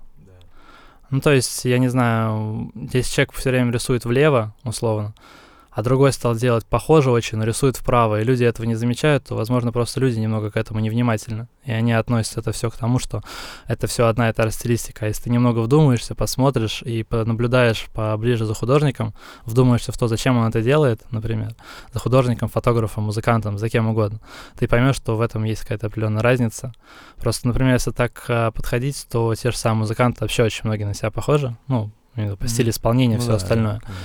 Ну, то есть, я не знаю, если человек все время рисует влево, условно, а другой стал делать похоже очень, но рисует вправо, и люди этого не замечают, то, возможно, просто люди немного к этому невнимательны. И они относят это все к тому, что это все одна и та же стилистика. А если ты немного вдумаешься, посмотришь и наблюдаешь поближе за художником, вдумаешься в то, зачем он это делает, например, за художником, фотографом, музыкантом, за кем угодно, ты поймешь, что в этом есть какая-то определенная разница. Просто, например, если так а, подходить, то те же самые музыканты вообще очень многие на себя похожи. Ну, по стилю исполнения, Ну все да, остальное. конечно.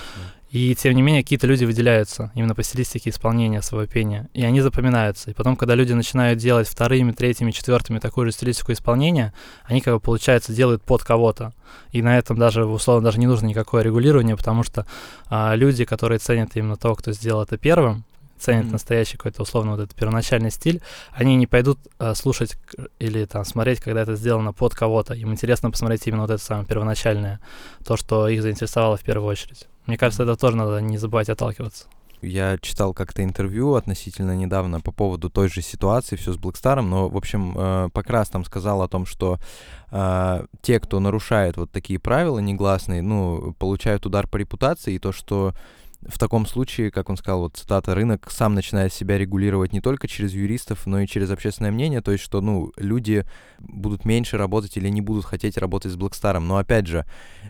И тем не менее, какие-то люди выделяются именно по стилистике исполнения своего пения. И они запоминаются. И потом, когда люди начинают делать вторыми, третьими, четвертыми такую же стилистику исполнения, они, как бы, получается, делают под кого-то. И на этом даже, условно, даже не нужно никакое регулирование, потому что а, люди, которые ценят именно того, кто сделал это первым, ценят Мгм. настоящий какой-то, условно, вот этот первоначальный стиль, они не пойдут а, слушать или там смотреть, когда это сделано под кого-то. Им интересно посмотреть именно вот это самое первоначальное, то, что их заинтересовало в первую очередь. Мне кажется, это тоже надо не забывать отталкиваться. Я читал как-то интервью относительно недавно по поводу той же ситуации, все с Блэкстаром, но, в общем, э, Покрас там сказал о том, что э, те, кто нарушает вот такие правила негласные, ну, получают удар по репутации, и то, что в таком случае, как он сказал, вот цитата, рынок сам начинает себя регулировать не только через юристов, но и через общественное мнение, то есть что, ну, люди будут меньше работать или не будут хотеть работать с Блэкстаром. Но, опять же,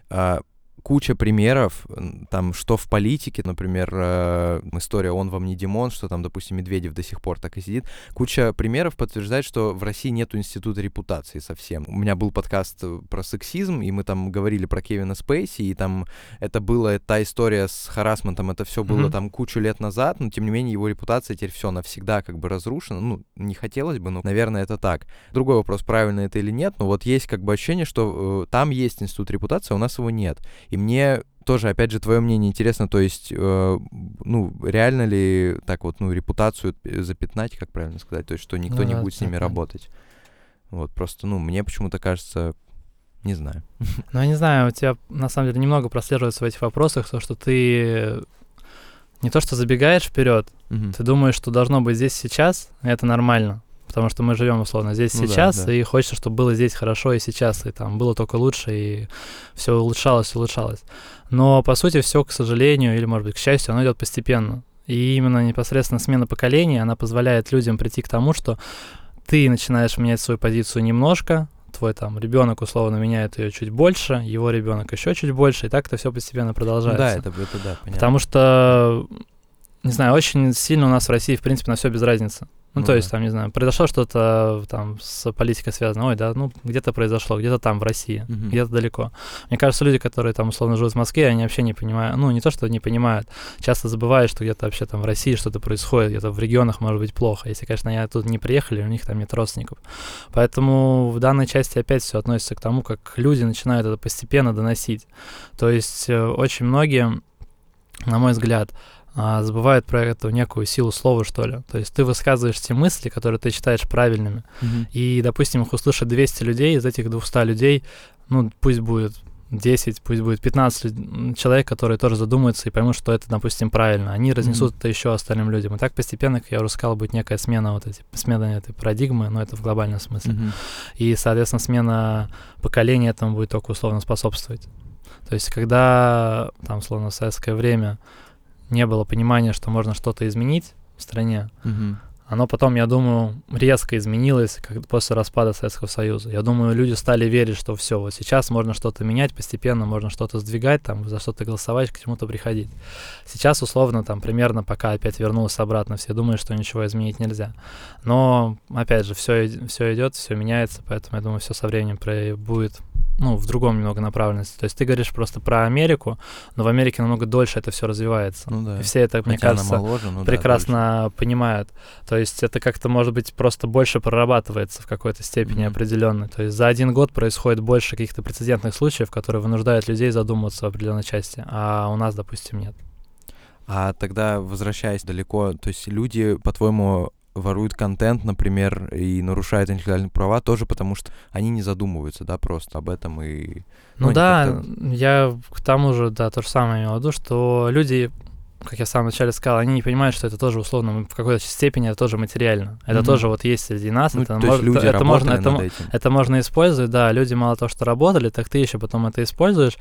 э, куча примеров, там, что в политике, например, э, история «Он вам не Димон», что там, допустим, Медведев до сих пор так и сидит. Куча примеров подтверждает, что в России нету института репутации совсем. У меня был подкаст э, про сексизм, и мы там говорили про Кевина Спейси, и там это была та история с харасментом, это все было Мгм. там кучу лет назад, но тем не менее его репутация теперь все навсегда как бы разрушена. Ну, не хотелось бы, но, наверное, это так. Другой вопрос, правильно это или нет, но вот есть как бы ощущение, что э, там есть институт репутации, а у нас его нет. И мне тоже, опять же, твое мнение интересно, то есть, э, ну, реально ли так вот, ну, репутацию запятнать, как правильно сказать, то есть, что никто Ну не да, будет с ними запятнать. работать. Вот, просто, ну, мне почему-то кажется, не знаю. *laughs* Но я не знаю, у тебя на самом деле немного прослеживается в этих вопросах то, что ты не то что забегаешь вперед, Мгм. ты думаешь, что должно быть здесь сейчас, и это нормально. Потому что мы живем условно здесь Ну да, сейчас, да. и хочется, чтобы было здесь хорошо и сейчас, и там было только лучше, и все улучшалось, улучшалось. Но по сути все, к сожалению, или может быть к счастью, оно идет постепенно. И именно непосредственно смена поколений, она позволяет людям прийти к тому, что ты начинаешь менять свою позицию немножко, твой там ребенок условно меняет ее чуть больше, его ребенок еще чуть больше, и так это все постепенно Ну продолжается. да, это, это да, понятно. Потому что, не знаю, очень сильно у нас в России, в принципе, на все без разницы. Ну, Ну то да. есть, там, не знаю, произошло что-то там с политикой связано, ой, да, ну, где-то произошло, где-то там, в России, Мгм. где-то далеко. Мне кажется, люди, которые там условно живут в Москве, они вообще не понимают, ну, не то, что не понимают, часто забывают, что где-то вообще там в России что-то происходит, где-то в регионах может быть плохо. Если, конечно, они оттуда не приехали, у них там нет родственников. Поэтому в данной части опять все относится к тому, как люди начинают это постепенно доносить. То есть э, очень многие, на мой взгляд, а, забывают про эту некую силу слова, что ли. То есть ты высказываешь те мысли, которые ты считаешь правильными, Мгм. и, допустим, их услышат 200 людей, из этих 200 людей, ну, пусть будет 10, пусть будет 15 люд- м, человек, которые тоже задумаются и поймут, что это, допустим, правильно. Они разнесут это еще остальным людям. И так постепенно, как я уже сказал, будет некая смена вот эти, смена этой парадигмы, но это в глобальном смысле. Мгм. И, соответственно, смена поколения этому будет только условно способствовать. То есть, когда, там, условно, в советское время не было понимания, что можно что-то изменить в стране, Мгм. оно потом, я думаю, резко изменилось как после распада Советского Союза. Я думаю, люди стали верить, что все, вот сейчас можно что-то менять, постепенно можно что-то сдвигать, там, за что-то голосовать, к чему-то приходить. Сейчас, условно, там, примерно пока опять вернулось обратно, все думают, что ничего изменить нельзя. Но, опять же, все, все идет, все меняется, поэтому я думаю, все со временем будет ну, в другом немного направленности. То есть ты говоришь просто про Америку, но в Америке намного дольше это все развивается. Ну да. И все это, мне Хотя кажется, моложе, ну, прекрасно да, понимают. То есть это как-то, может быть, просто больше прорабатывается в какой-то степени mm-hmm. определенной. То есть за один год происходит больше каких-то прецедентных случаев, которые вынуждают людей задумываться в определенной части, а у нас, допустим, нет. А тогда, возвращаясь далеко, то есть люди, по-твоему, воруют контент, например, и нарушают интеллектуальные права тоже потому, что они не задумываются, да, просто об этом и... Ну, ну да, я к тому же, да, то же самое имел в виду, что люди как я в самом начале сказал, они не понимают, что это тоже условно в какой-то степени это тоже материально. Это mm-hmm. тоже вот есть среди нас. Ну, это, то может, люди это, можно, это, этим. это можно использовать, да. Люди мало того, что работали, так ты еще потом это используешь.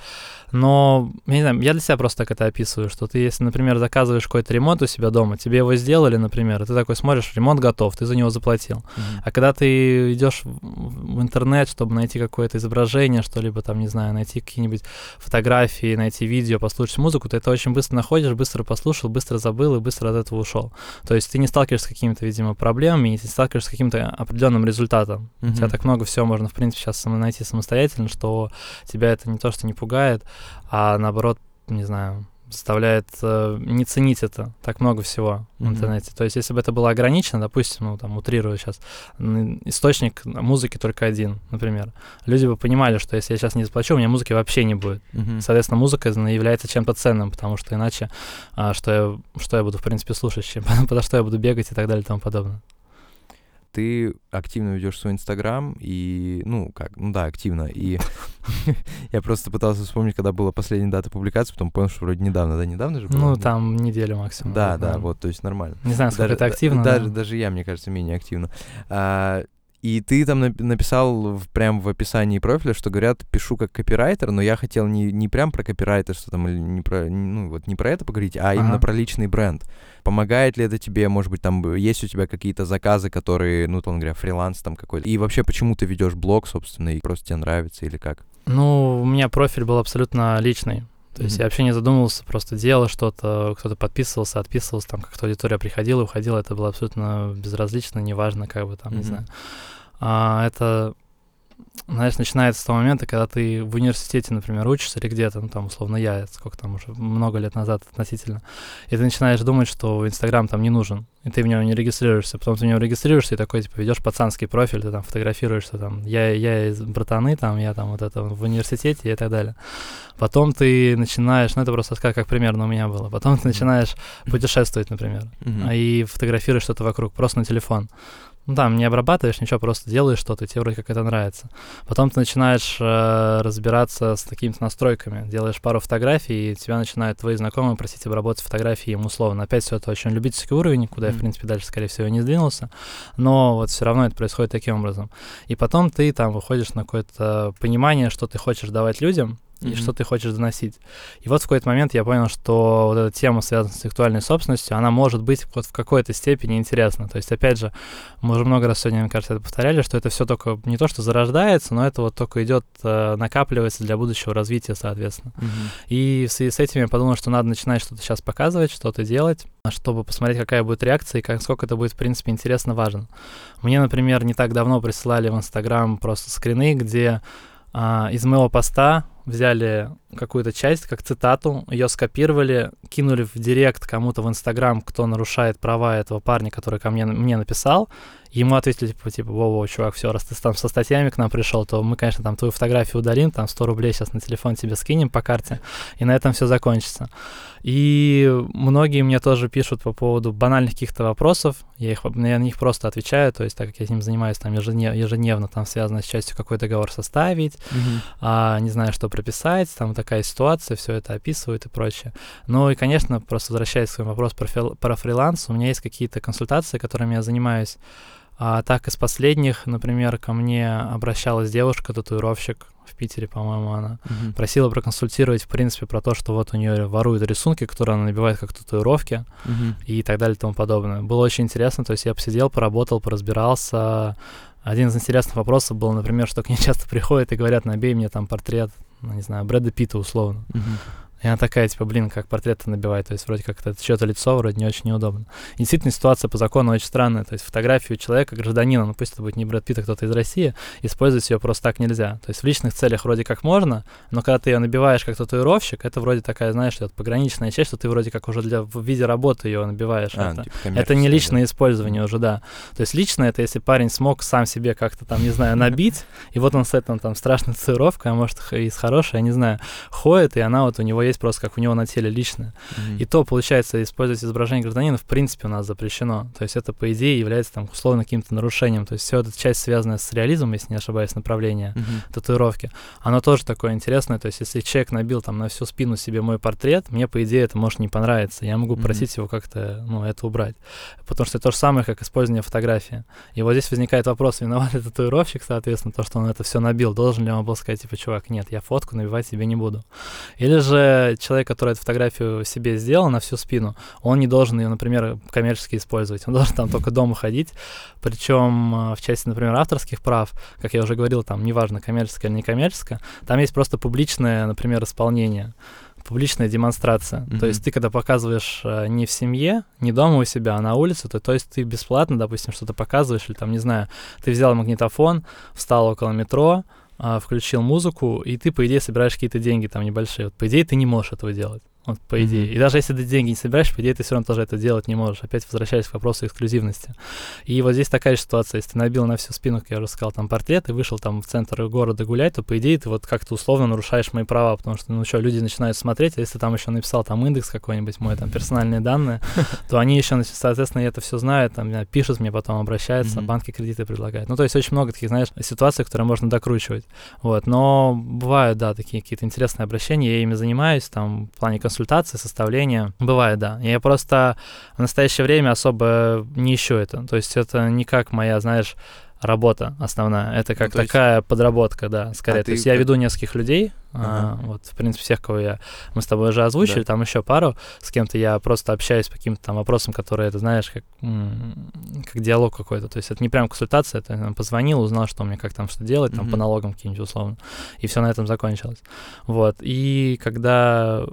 Но, я не знаю, я для себя просто так это описываю, что ты, если, например, заказываешь какой-то ремонт у себя дома, тебе его сделали, например, и ты такой смотришь, ремонт готов, ты за него заплатил. Mm-hmm. А когда ты идешь в интернет, чтобы найти какое-то изображение, что-либо там, не знаю, найти какие-нибудь фотографии, найти видео, послушать музыку, ты это очень быстро находишь, быстро послушал, быстро забыл и быстро от этого ушел. То есть ты не сталкиваешься с какими-то, видимо, проблемами, и ты сталкиваешься с каким-то определенным результатом. Mm-hmm. У тебя так много всего можно, в принципе, сейчас найти самостоятельно, что тебя это не то, что не пугает, а наоборот, не знаю, заставляет э, не ценить это. Так много всего mm-hmm. в интернете. То есть, если бы это было ограничено, допустим, ну, там, утрирую сейчас, источник музыки только один, например, люди бы понимали, что если я сейчас не заплачу, у меня музыки вообще не будет. Mm-hmm. Соответственно, музыка является чем-то ценным, потому что иначе а, что, я, что я буду, в принципе, слушать, *laughs* чем, *laughs* подо что я буду бегать и так далее и тому подобное ты активно ведешь свой Инстаграм, и, ну, как, ну да, активно, и *laughs* я просто пытался вспомнить, когда была последняя дата публикации, потом понял, что вроде недавно, да, недавно же было? Ну, там неделю максимум. Да, да, вот, то есть нормально. Не знаю, сколько это активно. Даже, даже я, мне кажется, менее активно. И ты там написал в, прям в описании профиля, что говорят, пишу как копирайтер, но я хотел не, не прям про копирайтер, что там, или не про, ну, вот не про это поговорить, а ага. именно про личный бренд. Помогает ли это тебе, может быть, там есть у тебя какие-то заказы, которые, ну, там, говоря, фриланс там какой-то. И вообще, почему ты ведешь блог, собственно, и просто тебе нравится или как? Ну, у меня профиль был абсолютно личный. То есть mm-hmm. я вообще не задумывался, просто делал что-то, кто-то подписывался, отписывался, там как-то аудитория приходила, уходила, это было абсолютно безразлично, неважно, как бы там, mm-hmm. не знаю. А, это, знаешь, начинается с того момента, когда ты в университете, например, учишься или где-то, ну там, условно, я, сколько там уже, много лет назад относительно, и ты начинаешь думать, что Инстаграм там не нужен, и ты в него не регистрируешься, потом ты в него регистрируешься и такой, типа, ведешь пацанский профиль, ты там фотографируешься, там, я, я из братаны, там, я там вот это в университете и так далее. Потом ты начинаешь, ну это просто как, как примерно у меня было, потом ты начинаешь путешествовать, например, mm-hmm. и фотографируешь что-то вокруг, просто на телефон. Ну да, не обрабатываешь ничего, просто делаешь что-то, и тебе вроде как это нравится. Потом ты начинаешь э, разбираться с какими-то настройками, делаешь пару фотографий, и тебя начинают твои знакомые просить обработать фотографии им условно. Опять все это очень любительский уровень, куда mm-hmm. я, в принципе, дальше, скорее всего, не сдвинулся, но вот все равно это происходит таким образом. И потом ты там выходишь на какое-то понимание, что ты хочешь давать людям, mm-hmm. и что ты хочешь доносить. И вот в какой-то момент я понял, что вот эта тема, связанная с интеллектуальной собственностью, она может быть вот в какой-то степени интересна. То есть, опять же, мы уже много раз сегодня, мне кажется, это повторяли, что это все только не то, что зарождается, но это вот только идет, э, накапливается для будущего развития, соответственно. Mm-hmm. И в связи с этим я подумал, что надо начинать что-то сейчас показывать, что-то делать, чтобы посмотреть, какая будет реакция и как, сколько это будет, в принципе, интересно, важно. Мне, например, не так давно присылали в Инстаграм просто скрины, где а, из моего поста взяли какую-то часть, как цитату, ее скопировали, кинули в директ кому-то в Инстаграм, кто нарушает права этого парня, который ко мне, мне написал, ему ответили, типа, типа, во-во, чувак, все, раз ты там со статьями к нам пришел, то мы, конечно, там твою фотографию удалим, там 100 рублей сейчас на телефон тебе скинем по карте, и на этом все закончится. И многие мне тоже пишут по поводу банальных каких-то вопросов, я, их, я на них просто отвечаю, то есть так как я с ним занимаюсь там ежедневно, ежедневно там связано с частью какой договор составить, mm-hmm. а, не знаю, что прописать, там такая ситуация, все это описывают и прочее. Ну и, конечно, просто возвращаясь к своему вопросу про, фрил, про фриланс, у меня есть какие-то консультации, которыми я занимаюсь. А так из последних, например, ко мне обращалась девушка-татуировщик в Питере, по-моему, она. Мгм. Просила проконсультировать, в принципе, про то, что вот у нее воруют рисунки, которые она набивает как татуировки Мгм. и так далее и тому подобное. Было очень интересно, то есть я посидел, поработал, поразбирался. Один из интересных вопросов был, например, что к ней *laughs* часто приходят и говорят, набей мне там портрет, ну, не знаю, Брэда Питта условно. Мгм. И она такая, типа, блин, как портрет-то набивать, то есть вроде как это чье-то лицо, вроде не очень неудобно. И действительно ситуация по закону очень странная, то есть фотографию человека, гражданина, ну пусть это будет не Брэд Питт, а кто-то из России, использовать ее просто так нельзя. То есть в личных целях вроде как можно, но когда ты ее набиваешь как татуировщик, это вроде такая, знаешь, вот пограничная часть, что ты вроде как уже для, в виде работы ее набиваешь. А, это. типа Это не личное да. использование уже, да. То есть личное это если парень смог сам себе как-то там, не знаю, набить, и вот он с этим там страшной татуировкой, а может и с хорошей, я не знаю, ходит, и она вот у него есть просто как у него на теле личная. Мгм. И то, получается, использовать изображение гражданина в принципе у нас запрещено. То есть это, по идее, является там условно каким-то нарушением. То есть все эта часть, связанная с реализмом, если не ошибаюсь, направление Мгм. татуировки, оно тоже такое интересное. То есть если человек набил там на всю спину себе мой портрет, мне, по идее, это может не понравиться. Я могу Мгм. просить его как-то, ну, это убрать. Потому что это то же самое, как использование фотографии. И вот здесь возникает вопрос, виноват ли татуировщик, соответственно, то, что он это все набил. Должен ли он был сказать, типа, чувак, нет, я фотку набивать себе не буду. Или же человек, который эту фотографию себе сделал на всю спину, он не должен ее, например, коммерчески использовать. Он должен там только дома ходить. Причем э, в части, например, авторских прав, как я уже говорил, там неважно, коммерческое или некоммерческое, там есть просто публичное, например, исполнение публичная демонстрация. Мгм. То есть ты, когда показываешь э, не в семье, не дома у себя, а на улице, то, то есть ты бесплатно, допустим, что-то показываешь, или там, не знаю, ты взял магнитофон, встал около метро, включил музыку, и ты, по идее, собираешь какие-то деньги там небольшие. Вот, по идее, ты не можешь этого делать. Вот, по идее. Мгм. И даже если ты деньги не собираешь, по идее, ты все равно тоже это делать не можешь. Опять возвращаясь к вопросу эксклюзивности. И вот здесь такая же ситуация. Если ты набил на всю спину, как я уже сказал, там портрет, и вышел там в центр города гулять, то, по идее, ты вот как-то условно нарушаешь мои права, потому что, ну что, люди начинают смотреть, а если там еще написал там индекс какой-нибудь, мой там персональные данные, *laughs* то они еще, соответственно, это все знают, там, пишут мне потом, обращаются, банки кредиты предлагают. Ну, то есть очень много таких, знаешь, ситуаций, которые можно докручивать. Вот, но бывают, да, такие какие-то интересные обращения, я ими занимаюсь, там, в плане консультации, составления. Бывает, да. Я просто в настоящее время особо не ищу это. То есть это не как моя, знаешь, работа основная. Это как Ну, есть- такая подработка, да, скорее. А то есть ты я веду нескольких людей, а, Ага. вот, в принципе, всех, кого я... Мы с тобой уже озвучили, Да. там еще пару, с кем-то я просто общаюсь по каким-то там вопросам, которые, это, знаешь, как, как диалог какой-то. То есть это не прям консультация, это я позвонил, узнал, что мне, как там что делать, там, по Мгм. налогам каким-нибудь условно. И все на этом закончилось. Вот. И когда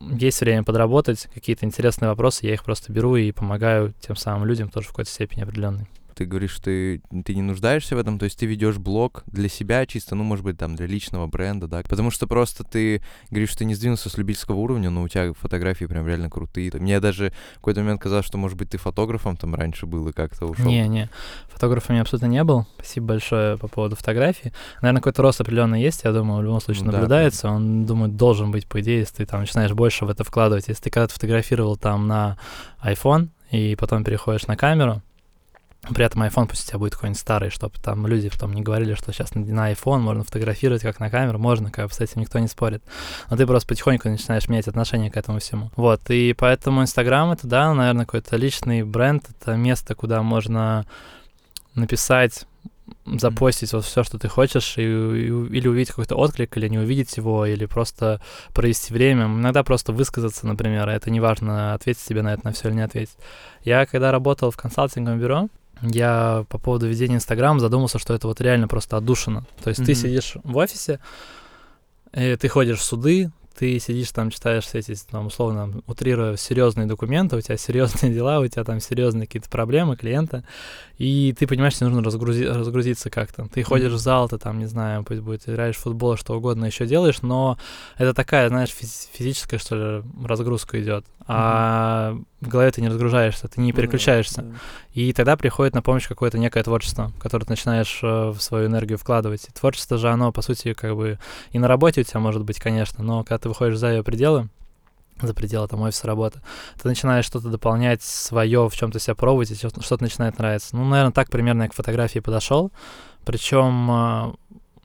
есть время подработать, какие-то интересные вопросы, я их просто беру и помогаю тем самым людям тоже в какой-то степени определенной. Ты говоришь, ты, ты не нуждаешься в этом, то есть ты ведешь блог для себя чисто, ну, может быть, там, для личного бренда, да, потому что просто ты говоришь, что ты не сдвинулся с любительского уровня, но у тебя фотографии прям реально крутые. Мне даже в какой-то момент казалось, что, может быть, ты фотографом там раньше был и как-то ушел. Не, не, фотографом я абсолютно не был. Спасибо большое по поводу фотографий. Наверное, какой-то рост определенный есть, я думаю, в любом случае Ну да, наблюдается. Он, думаю, должен быть, по идее, если ты там начинаешь больше в это вкладывать. Если ты когда-то фотографировал там на iPhone и потом переходишь на камеру, при этом iPhone пусть у тебя будет какой-нибудь старый, чтобы там люди потом не говорили, что сейчас на, iPhone можно фотографировать как на камеру, можно, как бы с этим никто не спорит. Но ты просто потихоньку начинаешь менять отношение к этому всему. Вот, и поэтому Инстаграм это, да, наверное, какой-то личный бренд, это место, куда можно написать запостить вот все, что ты хочешь, и, и- или увидеть какой-то отклик, или не увидеть его, или просто провести время. Иногда просто высказаться, например, а это не важно, ответить тебе на это, на все или не ответить. Я когда работал в консалтинговом бюро, я по поводу ведения Инстаграма задумался, что это вот реально просто отдушина. То есть ты Мгм. сидишь в офисе, ты ходишь в суды, ты сидишь там, читаешь все эти, там, условно, утрируя, серьезные документы, у тебя серьезные *laughs* дела, у тебя там серьезные какие-то проблемы, клиента, и ты понимаешь, что нужно разгрузи- разгрузиться как-то. Ты ходишь в зал, ты там, не знаю, пусть будет, играешь в футбол, что угодно еще делаешь, но это такая, знаешь, физ- физическая, что ли, разгрузка идет. А в голове ты не разгружаешься, ты не Ну да, переключаешься. да. И тогда приходит на помощь какое-то некое творчество, которое ты начинаешь э, в свою энергию вкладывать. И творчество же, оно, по сути, как бы и на работе у тебя может быть, конечно, но когда ты выходишь за ее пределы, за пределы там офиса работы, ты начинаешь что-то дополнять свое, в чем-то себя пробовать, и что-то начинает нравиться. Ну, наверное, так примерно я к фотографии подошел. Причем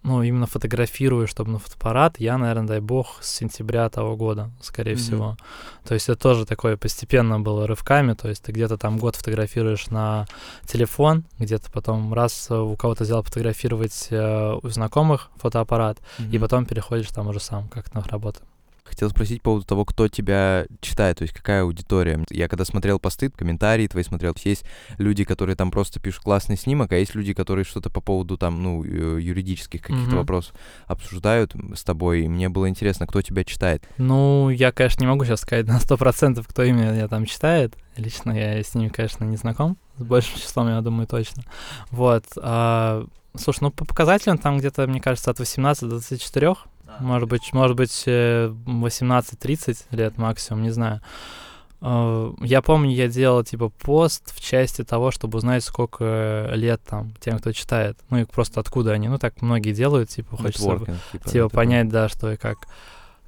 ну, именно фотографирую, чтобы на фотоаппарат, я, наверное, дай бог, с сентября того года, скорее mm-hmm. всего. То есть это тоже такое постепенно было рывками, то есть ты где-то там год фотографируешь на телефон, где-то потом раз у кого-то взял фотографировать э, у знакомых фотоаппарат, mm-hmm. и потом переходишь там уже сам как на работу. Хотел спросить по поводу того, кто тебя читает, то есть какая аудитория. Я когда смотрел посты, комментарии твои смотрел, есть люди, которые там просто пишут классный снимок, а есть люди, которые что-то по поводу там, ну, юридических каких-то mm-hmm. вопросов обсуждают с тобой, и мне было интересно, кто тебя читает. Ну, я, конечно, не могу сейчас сказать на сто процентов, кто именно меня там читает. Лично я с ними, конечно, не знаком, с большим числом, я думаю, точно. Вот. А, слушай, ну, по показателям там где-то, мне кажется, от 18 до 24 может быть, может быть, 18-30 э, лет максимум, не знаю. Э, я помню, я делал типа пост в части того, чтобы узнать, сколько лет там тем, кто читает. Ну и просто откуда они. Ну так многие делают, типа, хочется типа, типа понять, да, что и как.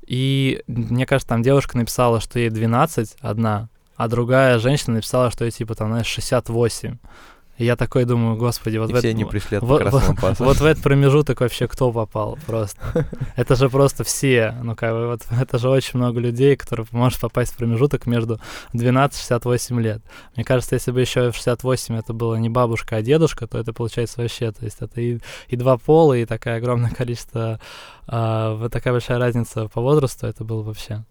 И мне кажется, там девушка написала, что ей 12, одна, а другая женщина написала, что ей типа там, знаешь, 68. Я такой думаю, господи, вот и в все этот... они пришли от вот, вот, вот в этот промежуток вообще кто попал просто? *laughs* Это же просто все, ну как бы вот это же очень много людей, которые может попасть в промежуток между 12 и 68 лет. Мне кажется, если бы еще в 68 это было не бабушка, а дедушка, то это получается вообще, то есть это и, и два пола, и такое огромное *laughs* количество, а, такая большая разница по возрасту, это было вообще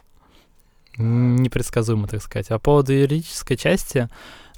непредсказуемо, так сказать. А по поводу юридической части,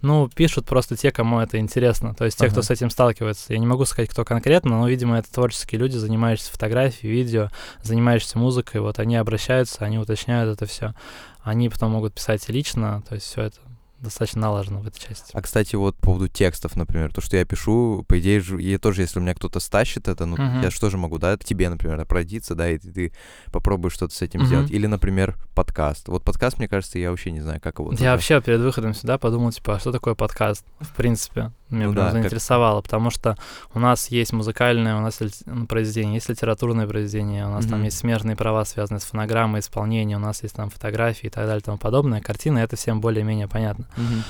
ну, пишут просто те, кому это интересно. То есть те, ага. кто с этим сталкивается. Я не могу сказать, кто конкретно, но, видимо, это творческие люди, занимающиеся фотографией, видео, занимающиеся музыкой. Вот они обращаются, они уточняют это все. Они потом могут писать лично, то есть все это достаточно налажено в этой части. А, кстати, вот по поводу текстов, например, то, что я пишу, по идее, я тоже, если у меня кто-то стащит это, ну, uh-huh. я же могу, да, тебе, например, обратиться, да, и ты, ты попробуешь что-то с этим uh-huh. сделать. Или, например, подкаст. Вот подкаст, мне кажется, я вообще не знаю, как его... Я вообще перед выходом сюда подумал, типа, а что такое подкаст, в принципе? Меня ну, прям да, заинтересовало, как... потому что у нас есть музыкальное, у нас произведение, есть литературное произведение, у нас mm-hmm. там есть смежные права, связанные с фонограммой, исполнением, у нас есть там фотографии и так далее и тому подобное. Картина, это всем более-менее понятно. Mm-hmm.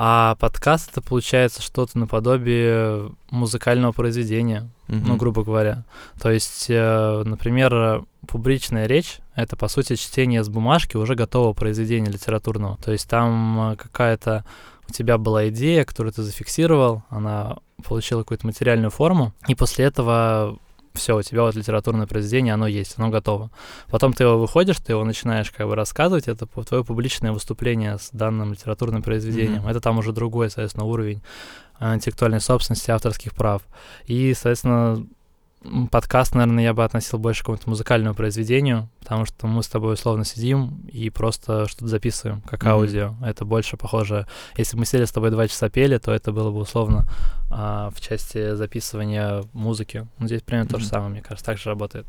А подкаст это получается что-то наподобие музыкального произведения, mm-hmm. ну, грубо говоря. То есть, э, например, публичная речь это по сути чтение с бумажки уже готового произведения литературного. То есть там э, какая-то у тебя была идея, которую ты зафиксировал, она получила какую-то материальную форму, и после этого все, у тебя вот литературное произведение, оно есть, оно готово. Потом ты его выходишь, ты его начинаешь как бы рассказывать, это твое публичное выступление с данным литературным произведением. Mm-hmm. Это там уже другой, соответственно, уровень э, интеллектуальной собственности, авторских прав. И, соответственно, подкаст, наверное, я бы относил больше к какому-то музыкальному произведению, потому что мы с тобой условно сидим и просто что-то записываем, как mm-hmm. аудио. Это больше похоже... Если бы мы сели с тобой два часа пели, то это было бы условно а, в части записывания музыки. Ну, здесь примерно mm-hmm. то же самое, мне кажется, так же работает.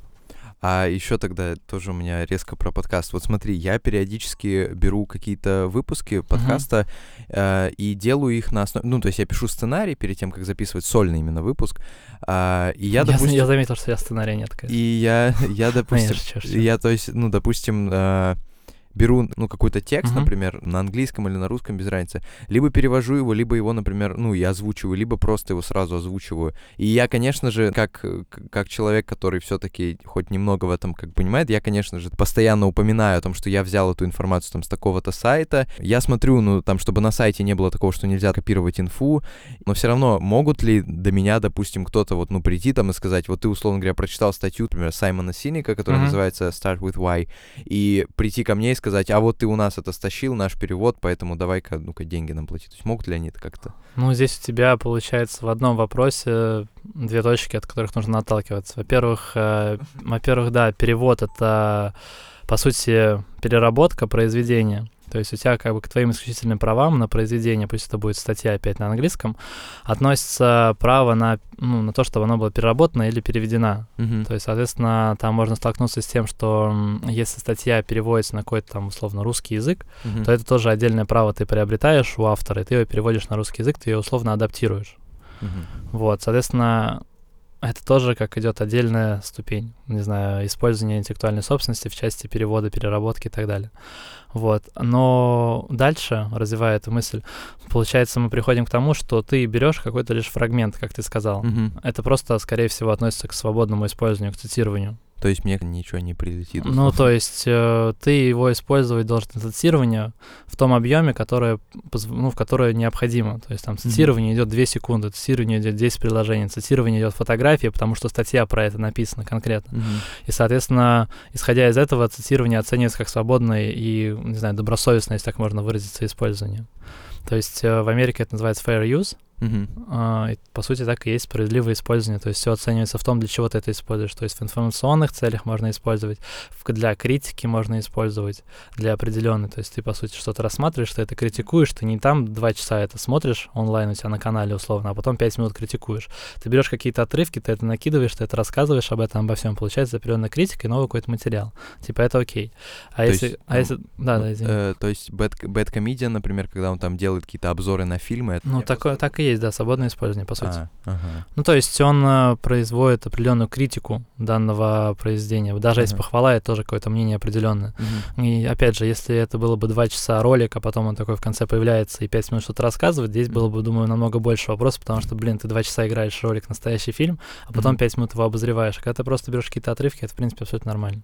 А еще тогда тоже у меня резко про подкаст. Вот смотри, я периодически беру какие-то выпуски подкаста uh-huh. э, и делаю их на основе... Ну, то есть я пишу сценарий перед тем, как записывать сольный именно выпуск. Э, и я, я, допустим... я заметил, что я сценария нет, конечно. И я, *laughs* я допустим... Я, то есть, ну, допустим... Э, беру, ну, какой-то текст, uh-huh. например, на английском или на русском, без разницы, либо перевожу его, либо его, например, ну, я озвучиваю, либо просто его сразу озвучиваю. И я, конечно же, как, как человек, который все-таки хоть немного в этом как понимает, я, конечно же, постоянно упоминаю о том, что я взял эту информацию там с такого-то сайта. Я смотрю, ну, там, чтобы на сайте не было такого, что нельзя копировать инфу, но все равно могут ли до меня, допустим, кто-то вот, ну, прийти там и сказать, вот ты, условно говоря, прочитал статью, например, Саймона Синика, которая uh-huh. называется Start with Why, и прийти ко мне и сказать, а вот ты у нас это стащил, наш перевод, поэтому давай-ка, ну-ка, деньги нам плати. То есть могут ли они это как-то? Ну, здесь у тебя, получается, в одном вопросе две точки, от которых нужно отталкиваться. Во-первых, э, во-первых, да, перевод — это, по сути, переработка произведения. То есть у тебя как бы к твоим исключительным правам на произведение, пусть это будет статья опять на английском, относится право на, ну, на то, чтобы оно было переработано или переведено. Mm-hmm. То есть, соответственно, там можно столкнуться с тем, что если статья переводится на какой-то там условно русский язык, mm-hmm. то это тоже отдельное право ты приобретаешь у автора, и ты ее переводишь на русский язык, ты ее условно адаптируешь. Mm-hmm. Вот, соответственно, это тоже как идет отдельная ступень, не знаю, использование интеллектуальной собственности в части перевода, переработки и так далее. Вот. Но дальше, развивая эту мысль, получается, мы приходим к тому, что ты берешь какой-то лишь фрагмент, как ты сказал. Мгм. Это просто, скорее всего, относится к свободному использованию, к цитированию. То есть мне ничего не прилетит. Ну, то есть э, ты его использовать должен для цитирования в том объеме, которое, ну, в которое необходимо. То есть там цитирование идет 2 секунды, цитирование идет 10 приложений, цитирование идет фотография, потому что статья про это написана конкретно. Мгм. И, соответственно, исходя из этого, цитирование оценивается как свободное и, не знаю, добросовестное, если так можно выразиться, использование. То есть э, в Америке это называется fair use, Мгм. а, и, по сути, так и есть справедливое использование. То есть все оценивается в том, для чего ты это используешь. То есть в информационных целях можно использовать, для критики можно использовать, для определенной. То есть ты, по сути, что-то рассматриваешь, ты это критикуешь, ты не там два часа это смотришь онлайн у тебя на канале условно, а потом пять минут критикуешь. Ты берешь какие-то отрывки, ты это накидываешь, ты это рассказываешь об этом, обо всем. Получается определенная критика и новый какой-то материал. Типа это окей. А То если... есть, а ну, если... Да, да, извини. Э, то есть Bad, Bad Comedian, например, когда он там делает какие-то обзоры на фильмы. это- Ну, такое, так и есть, да, свободное использование, по сути. А, ага. Ну, то есть он э, производит определенную критику данного произведения. Даже если Ага. похвала, это тоже какое-то мнение определенное. Мгм. И опять же, если это было бы два часа ролик, а потом он такой в конце появляется и пять минут что-то рассказывает, здесь было бы, думаю, намного больше вопросов, потому что, блин, ты два часа играешь ролик, настоящий фильм, а потом Мгм. пять минут его обозреваешь. А когда ты просто берешь какие-то отрывки, это, в принципе, абсолютно нормально.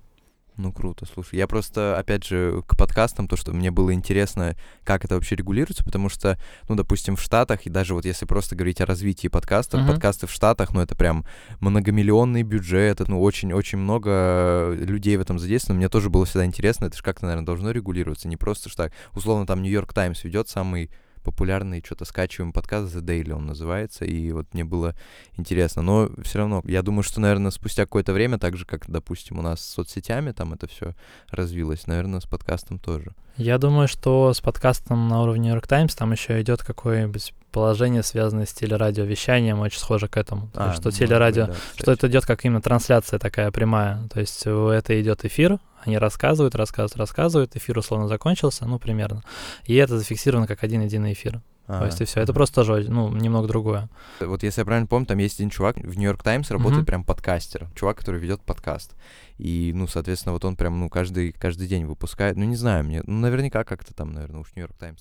Ну круто, слушай. Я просто, опять же, к подкастам, то, что мне было интересно, как это вообще регулируется, потому что, ну, допустим, в Штатах, и даже вот если просто говорить о развитии подкастов, Мгм. подкасты в Штатах, ну, это прям многомиллионный бюджет, это, ну, очень-очень много людей в этом задействовано. Мне тоже было всегда интересно, это же как-то, наверное, должно регулироваться, не просто так. Условно, там Нью-Йорк Таймс ведет самый популярный что-то скачиваемый подкаст The Daily он называется, и вот мне было интересно. Но все равно, я думаю, что, наверное, спустя какое-то время, так же, как, допустим, у нас с соцсетями там это все развилось, наверное, с подкастом тоже. Я думаю, что с подкастом на уровне New York Times там еще идет какое-нибудь положение, связанное с телерадиовещанием, очень схоже к этому. То есть, что быть, телерадио да, что это идет как именно трансляция такая прямая. То есть это идет эфир, они рассказывают, рассказывают, рассказывают, эфир условно закончился, ну, примерно. И это зафиксировано как один-единый эфир. То А, есть и все. Это просто тоже, ну, немного другое. Вот если я правильно помню, там есть один чувак в Нью-Йорк Таймс работает Мгм. прям подкастер, чувак, который ведет подкаст. И, ну, соответственно, вот он прям, ну, каждый, каждый день выпускает. Ну, не знаю, мне, ну, наверняка как-то там, наверное, уж Нью-Йорк Таймс.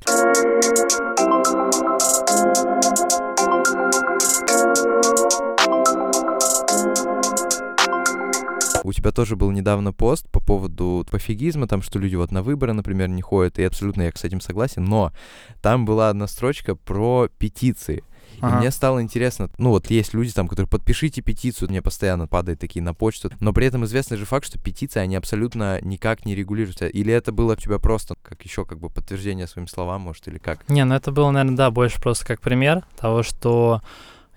У тебя тоже был недавно пост по поводу пофигизма, там, что люди вот на выборы, например, не ходят, и абсолютно я с этим согласен, но там была одна строчка про петиции. И Ага. мне стало интересно, ну вот есть люди там, которые подпишите петицию, мне постоянно падают такие на почту, но при этом известный же факт, что петиции, они абсолютно никак не регулируются. Или это было у тебя просто как еще как бы подтверждение своим словам, может, или как? Не, ну это было, наверное, да, больше просто как пример того, что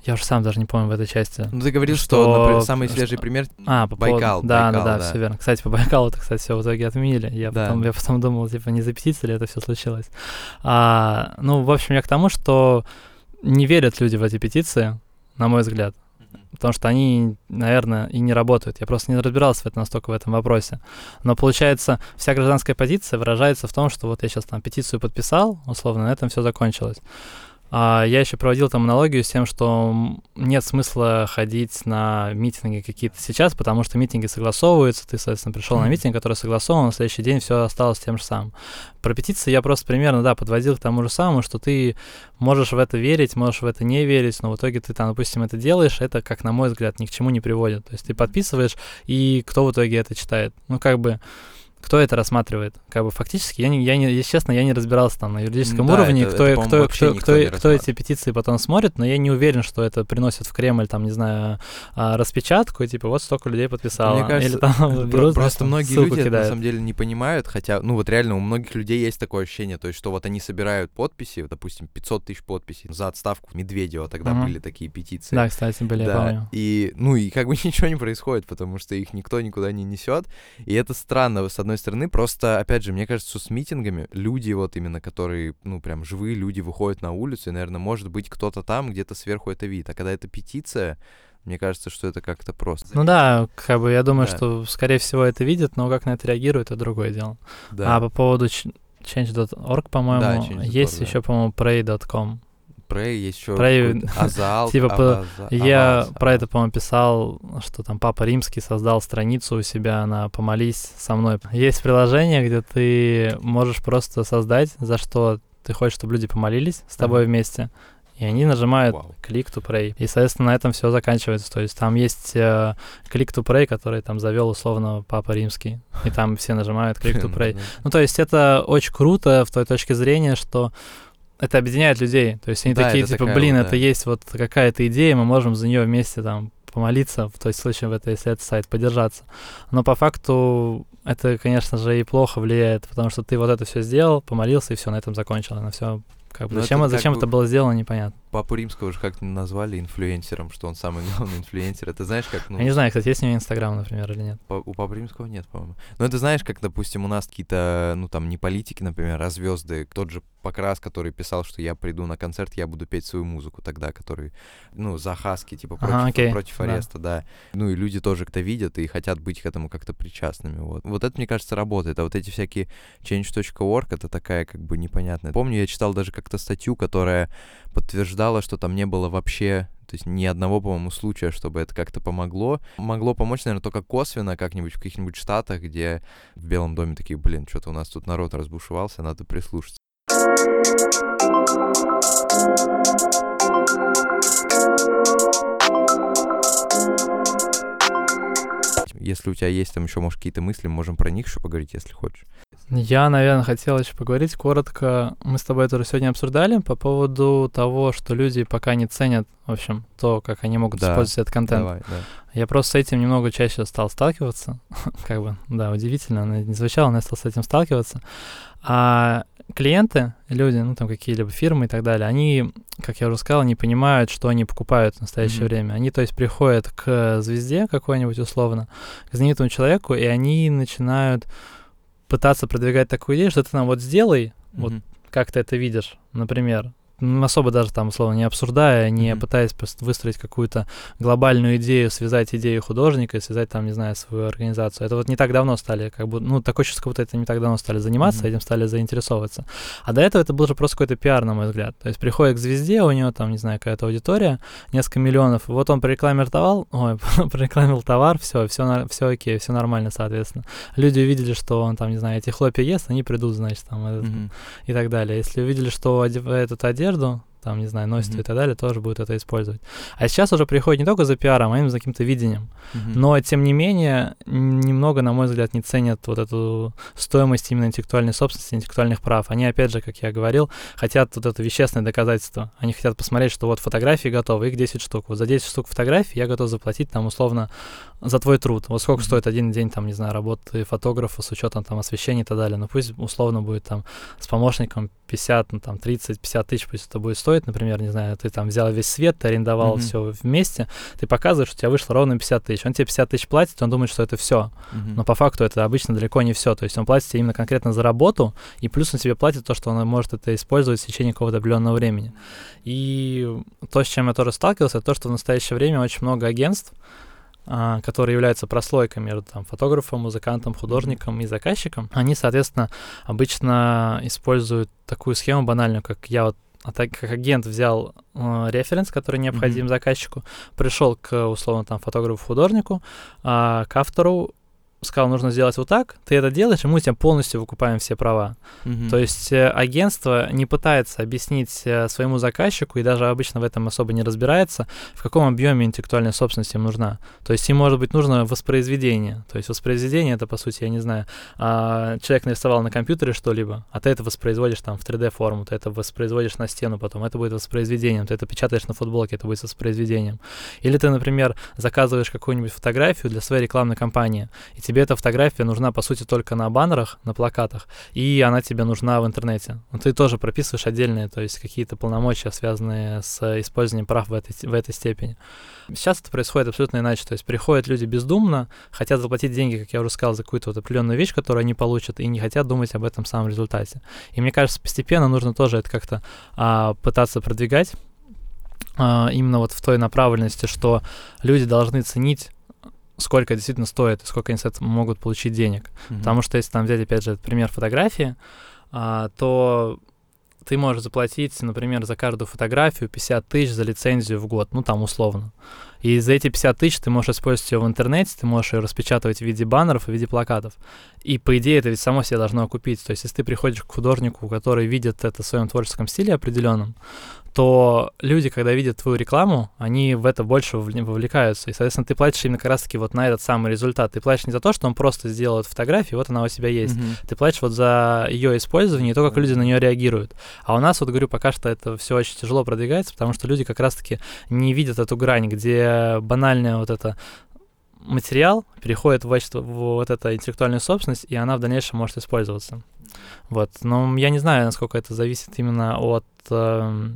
я уже сам даже не помню в этой части. Ну ты говорил, что, Что- например, самый что- свежий пример А, по Байкал, Да, Байкал, да, да, да. все верно. Кстати, по Байкалу это, кстати, все в итоге отменили. Я, Да. потом, я потом думал, типа, не за петицией ли это все случилось. А, ну, в общем, я к тому, что не верят люди в эти петиции, на мой взгляд. Потому что они, наверное, и не работают. Я просто не разбирался в этом настолько в этом вопросе. Но получается, вся гражданская позиция выражается в том, что вот я сейчас там петицию подписал, условно, на этом все закончилось. А я еще проводил там аналогию с тем, что нет смысла ходить на митинги какие-то сейчас, потому что митинги согласовываются, ты, соответственно, пришел на митинг, который согласован, на следующий день все осталось тем же самым. Про петиции я просто примерно, да, подводил к тому же самому, что ты можешь в это верить, можешь в это не верить, но в итоге ты там, допустим, это делаешь, это, как на мой взгляд, ни к чему не приводит. То есть ты подписываешь, и кто в итоге это читает? Ну, как бы, кто это рассматривает? Как бы фактически, я, не, я не, если честно, я не разбирался там на юридическом Да, уровне, это- кто, это, кто, кто, кто, кто эти петиции потом смотрит, но я не уверен, что это приносит в Кремль, там, не знаю, а, распечатку, и типа вот столько людей подписало. Мне кажется, Или там берут, Просто там многие люди это на кидают. самом деле не понимают, хотя, ну вот реально у многих людей есть такое ощущение, то есть, что вот они собирают подписи, допустим, 500 тысяч подписей за отставку Медведева, тогда Мгм. были такие петиции. Да, кстати, были, я Да, помню. и, ну, и как бы *laughs* ничего не происходит, потому что их никто никуда не несет. И это странно, с одной стороны. Просто, опять же, мне кажется, с митингами люди вот именно, которые, ну, прям живые люди выходят на улицу, и, наверное, может быть, кто-то там где-то сверху это видит. А когда это петиция, мне кажется, что это как-то просто. Ну да, как бы я думаю, Да. что, скорее всего, это видят, но как на это реагируют, это другое дело. Да. А по поводу change.org, по-моему, Да, change.org, есть да. еще, по-моему, pray.com. Prey, есть еще Prey, Азал. *laughs* типа, Абаза- Я Абаз, про Абаз. это, по-моему, писал, что там Папа Римский создал страницу у себя на «Помолись со мной». Есть приложение, где ты можешь просто создать, за что ты хочешь, чтобы люди помолились с тобой Ага. вместе, и они нажимают Вау. click to pray. И, соответственно, на этом все заканчивается. То есть там есть э, click to pray, который там завел условно Папа Римский, и там все нажимают click to *laughs* pray. Ну, то есть это очень круто в той точке зрения, что это объединяет людей. То есть они Да, такие, типа, такая блин, вот, это да. есть вот какая-то идея, мы можем за нее вместе там помолиться, в той случае в это, если это сайт, поддержаться. Но по факту это, конечно же, и плохо влияет, потому что ты вот это все сделал, помолился, и все, на этом закончил. На все как бы, Ну, зачем, это зачем бы- это было сделано, непонятно. Папу Римского же как-то назвали инфлюенсером, что он самый главный инфлюенсер. Это знаешь, как... Ну, Я не знаю, кстати, есть у него Инстаграм, например, или нет. У Папы Римского нет, по-моему. Но это знаешь, как, допустим, у нас какие-то, ну там, не политики, например, а звезды. Тот же Покрас, который писал, что я приду на концерт, я буду петь свою музыку тогда, который, ну, за Хаски, типа, против, Ага, окей, против да. ареста, да. Ну и люди тоже это видят и хотят быть к этому как-то причастными, вот. Вот это, мне кажется, работает. А вот эти всякие change.org, это такая, как бы, непонятная. Помню, я читал даже как-то статью, которая подтверждала, что там не было вообще то есть ни одного, по-моему, случая, чтобы это как-то помогло. Могло помочь, наверное, только косвенно как-нибудь в каких-нибудь штатах, где в Белом доме такие, блин, что-то у нас тут народ разбушевался, надо прислушаться. Если у тебя есть там еще, может, какие-то мысли, можем про них еще поговорить, если хочешь. Я, наверное, хотел еще поговорить коротко. Мы с тобой это уже сегодня обсуждали по поводу того, что люди пока не ценят, в общем, то, как они могут Да, использовать этот контент. Давай, да. Я просто с этим немного чаще стал сталкиваться. *laughs* как бы, да, удивительно, оно не звучало, но я стал с этим сталкиваться. А клиенты, люди, ну там какие-либо фирмы и так далее, они, как я уже сказал, не понимают, что они покупают в настоящее Мгм. время. Они, то есть, приходят к звезде какой-нибудь условно, к знаменитому человеку, и они начинают пытаться продвигать такую идею, что ты нам вот сделай, вот Мгм. как ты это видишь, например, особо даже там, условно, не обсуждая, не Мгм. пытаясь просто выстроить какую-то глобальную идею, связать идею художника связать там, не знаю, свою организацию. Это вот не так давно стали, как бы, ну, такое чувство, как будто это не так давно стали заниматься, Мгм. этим стали заинтересовываться. А до этого это был же просто какой-то пиар, на мой взгляд. То есть приходит к звезде, у него там, не знаю, какая-то аудитория, несколько миллионов, вот он прорекламировал, ой, *laughs* прорекламировал товар, все, все, все окей, все нормально, соответственно. Люди увидели, что он там, не знаю, эти хлопья ест, они придут, значит, там, этот, Мгм. и так далее. Если увидели, что одевает эту Esquerdo там, не знаю, носит Мгм. и так далее, тоже будут это использовать. А сейчас уже приходит не только за пиаром, а именно за каким-то видением. Мгм. Но, тем не менее, немного, на мой взгляд, не ценят вот эту стоимость именно интеллектуальной собственности, интеллектуальных прав. Они, опять же, как я говорил, хотят вот это вещественное доказательство. Они хотят посмотреть, что вот фотографии готовы, их 10 штук. Вот за 10 штук фотографий я готов заплатить там условно за твой труд. Вот сколько Мгм. стоит один день, там, не знаю, работы фотографа с учетом там освещения и так далее. Ну пусть условно будет там с помощником 50, ну там 30-50 тысяч пусть это будет стоить, например, не знаю, ты там взял весь свет, ты арендовал Мгм. все вместе, ты показываешь, у тебя вышло ровно 50 тысяч. Он тебе 50 тысяч платит, он думает, что это все. Мгм. Но по факту это обычно далеко не все. То есть он платит тебе именно конкретно за работу, и плюс он тебе платит то, что он может это использовать в течение какого-то определенного времени. И то, с чем я тоже сталкивался, это то, что в настоящее время очень много агентств, а, которые являются прослойкой между там, фотографом, музыкантом, художником и заказчиком, они, соответственно, обычно используют такую схему банальную, как я вот а так как агент взял э, референс, который необходим Мгм. заказчику, пришел к условно там фотографу-художнику, а, к автору, сказал, нужно сделать вот так, ты это делаешь, и мы тебе полностью выкупаем все права. Мгм. То есть э, агентство не пытается объяснить э, своему заказчику и даже обычно в этом особо не разбирается, в каком объеме интеллектуальной собственности им нужна. То есть им может быть нужно воспроизведение. То есть воспроизведение это, по сути, я не знаю, а, человек нарисовал на компьютере что-либо, а ты это воспроизводишь там в 3D-форму, ты это воспроизводишь на стену потом, это будет воспроизведением, ты это печатаешь на футболке, это будет воспроизведением. Или ты, например, заказываешь какую-нибудь фотографию для своей рекламной кампании, и тебе эта фотография нужна, по сути, только на баннерах, на плакатах, и она тебе нужна в интернете. Ты тоже прописываешь отдельные, то есть какие-то полномочия, связанные с использованием прав в этой, в этой степени. Сейчас это происходит абсолютно иначе. То есть приходят люди бездумно, хотят заплатить деньги, как я уже сказал, за какую-то вот определенную вещь, которую они получат, и не хотят думать об этом самом результате. И мне кажется, постепенно нужно тоже это как-то а, пытаться продвигать а, именно вот в той направленности, что люди должны ценить сколько действительно стоит, и сколько они с этого могут получить денег. Мгм. Потому что если там взять, опять же, пример фотографии, а, то ты можешь заплатить, например, за каждую фотографию 50 тысяч за лицензию в год, ну там условно. И за эти 50 тысяч ты можешь использовать ее в интернете, ты можешь ее распечатывать в виде баннеров и в виде плакатов. И по идее это ведь само себе должно окупить. То есть если ты приходишь к художнику, который видит это в своем творческом стиле определенном, то люди, когда видят твою рекламу, они в это больше вовлекаются. И, соответственно, ты платишь именно как раз-таки вот на этот самый результат. Ты платишь не за то, что он просто сделал эту фотографию, вот она у тебя есть. Mm-hmm. Ты платишь вот за ее использование и то, как люди на нее реагируют. А у нас, вот говорю, пока что это все очень тяжело продвигается, потому что люди как раз-таки не видят эту грань, где банальная вот эта материал переходит в, в вот эту интеллектуальную собственность, и она в дальнейшем может использоваться. Вот. Но я не знаю, насколько это зависит именно от э,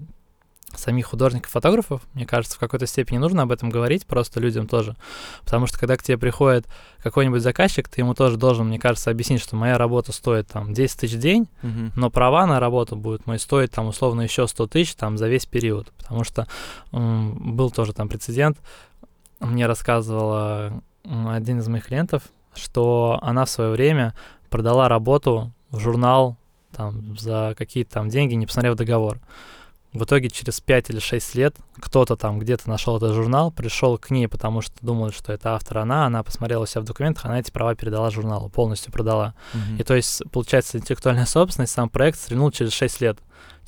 самих художников-фотографов, мне кажется, в какой-то степени нужно об этом говорить просто людям тоже. Потому что когда к тебе приходит какой-нибудь заказчик, ты ему тоже должен, мне кажется, объяснить, что моя работа стоит там 10 тысяч в день, uh-huh. но права на работу будут мои стоить там условно еще 100 тысяч там за весь период. Потому что м- был тоже там прецедент, мне рассказывала один из моих клиентов, что она в свое время продала работу в журнал там за какие-то там деньги, не посмотрев договор. В итоге через 5 или 6 лет кто-то там где-то нашел этот журнал, пришел к ней, потому что думал, что это автор она, она посмотрела себя в документах, она эти права передала журналу, полностью продала. Mm-hmm. И то есть, получается, интеллектуальная собственность, сам проект стрельнул через 6 лет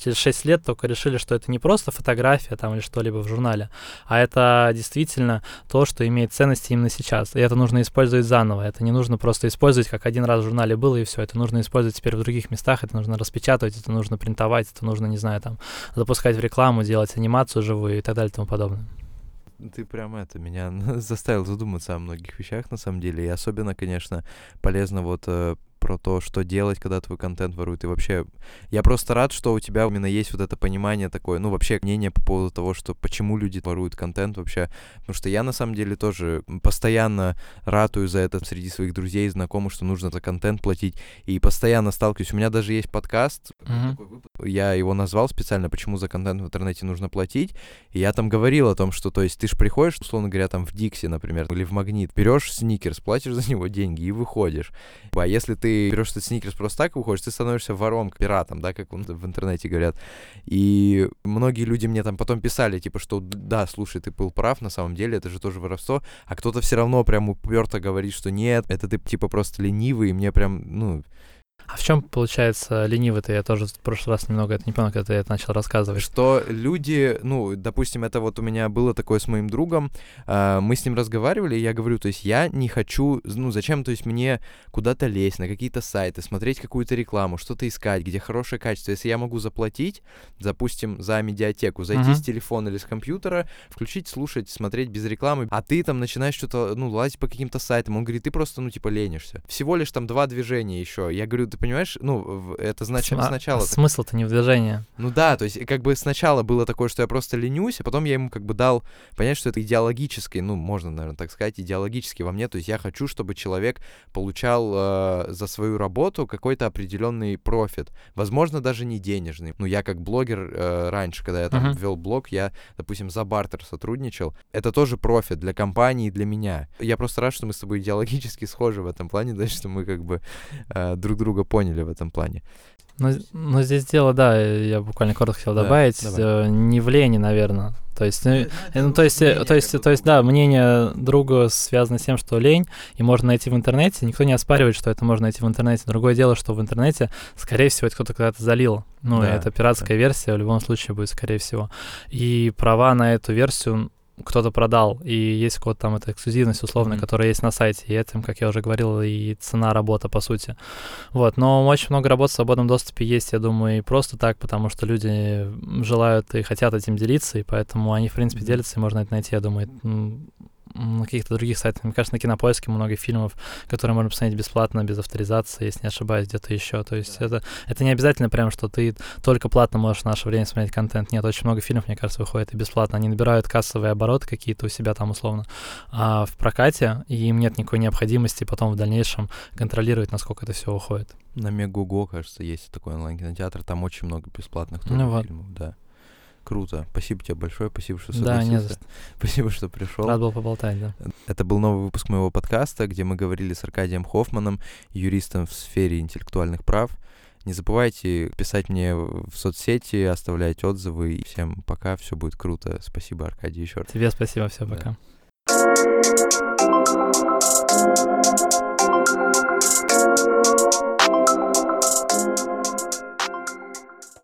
через 6 лет только решили, что это не просто фотография там или что-либо в журнале, а это действительно то, что имеет ценность именно сейчас. И это нужно использовать заново. Это не нужно просто использовать, как один раз в журнале было, и все. Это нужно использовать теперь в других местах, это нужно распечатывать, это нужно принтовать, это нужно, не знаю, там, запускать в рекламу, делать анимацию живую и так далее и тому подобное. Ты прям это меня *laughs* заставил задуматься о многих вещах на самом деле. И особенно, конечно, полезно вот э, про то, что делать, когда твой контент воруют. И вообще, я просто рад, что у тебя именно есть вот это понимание такое, ну, вообще мнение по поводу того, что почему люди воруют контент вообще. Потому что я, на самом деле, тоже постоянно ратую за это среди своих друзей, знакомых, что нужно за контент платить. И постоянно сталкиваюсь. У меня даже есть подкаст, mm-hmm. я его назвал специально, почему за контент в интернете нужно платить. И я там говорил о том, что, то есть, ты же приходишь, условно говоря, там в Дикси, например, или в Магнит, берешь сникерс, платишь за него деньги и выходишь. А если ты берешь этот сникерс просто так и выходишь, ты становишься вором, пиратом, да, как в интернете говорят. И многие люди мне там потом писали, типа, что да, слушай, ты был прав, на самом деле, это же тоже воровство, а кто-то все равно прям уперто говорит, что нет, это ты типа просто ленивый, и мне прям, ну, а в чем, получается, ленивый-то? Я тоже в прошлый раз немного это не понял, когда ты это начал рассказывать. Что люди, ну, допустим, это вот у меня было такое с моим другом, э, мы с ним разговаривали, и я говорю, то есть я не хочу, ну, зачем, то есть мне куда-то лезть, на какие-то сайты, смотреть какую-то рекламу, что-то искать, где хорошее качество. Если я могу заплатить, допустим, за медиатеку, зайти uh-huh. с телефона или с компьютера, включить, слушать, смотреть без рекламы, а ты там начинаешь что-то, ну, лазить по каким-то сайтам, он говорит, ты просто, ну, типа, ленишься. Всего лишь там два движения еще. Я говорю, ты понимаешь, ну, это значит а, сначала... Смысл-то не в движении. Ну да, то есть как бы сначала было такое, что я просто ленюсь, а потом я ему как бы дал понять, что это идеологически, ну, можно, наверное, так сказать, идеологически во мне, то есть я хочу, чтобы человек получал э, за свою работу какой-то определенный профит, возможно, даже не денежный. Ну, я как блогер э, раньше, когда я там uh-huh. вел блог, я, допустим, за бартер сотрудничал, это тоже профит для компании и для меня. Я просто рад, что мы с тобой идеологически схожи в этом плане, *laughs* да, что мы как бы э, друг друга поняли в этом плане. Но, но здесь дело, да, я буквально коротко хотел да, добавить, давай. Э, не в лени, наверное. То есть, ну, ну, то есть, э, то есть, то есть, да, мнение друга связано с тем, что лень, и можно найти в интернете. Никто не оспаривает, что это можно найти в интернете. Другое дело, что в интернете, скорее всего, это кто-то когда-то залил. Ну, да, это пиратская да. версия, в любом случае будет, скорее всего. И права на эту версию кто-то продал, и есть код там, это эксклюзивность условная, mm-hmm. которая есть на сайте, и этим, как я уже говорил, и цена работа, по сути. Вот, но очень много работ в свободном доступе есть, я думаю, и просто так, потому что люди желают и хотят этим делиться, и поэтому они, в принципе, делятся, и можно это найти, я думаю, на каких-то других сайтах. Мне кажется, на Кинопоиске много фильмов, которые можно посмотреть бесплатно, без авторизации, если не ошибаюсь, где-то еще. То есть да. это, это не обязательно прям, что ты только платно можешь в наше время смотреть контент. Нет, очень много фильмов, мне кажется, выходит и бесплатно. Они набирают кассовые обороты какие-то у себя там условно а в прокате, и им нет никакой необходимости потом в дальнейшем контролировать, насколько это все уходит. На Мегуго, кажется, есть такой онлайн-кинотеатр, там очень много бесплатных ну, вот. фильмов, да. Круто. Спасибо тебе большое, спасибо, что согласился. Да, не за что. *laughs* Спасибо, что пришел. Рад был поболтать, да. Это был новый выпуск моего подкаста, где мы говорили с Аркадием Хоффманом, юристом в сфере интеллектуальных прав. Не забывайте писать мне в соцсети, оставлять отзывы. Всем пока, все будет круто. Спасибо, Аркадий, еще раз. Тебе спасибо, всем да. пока.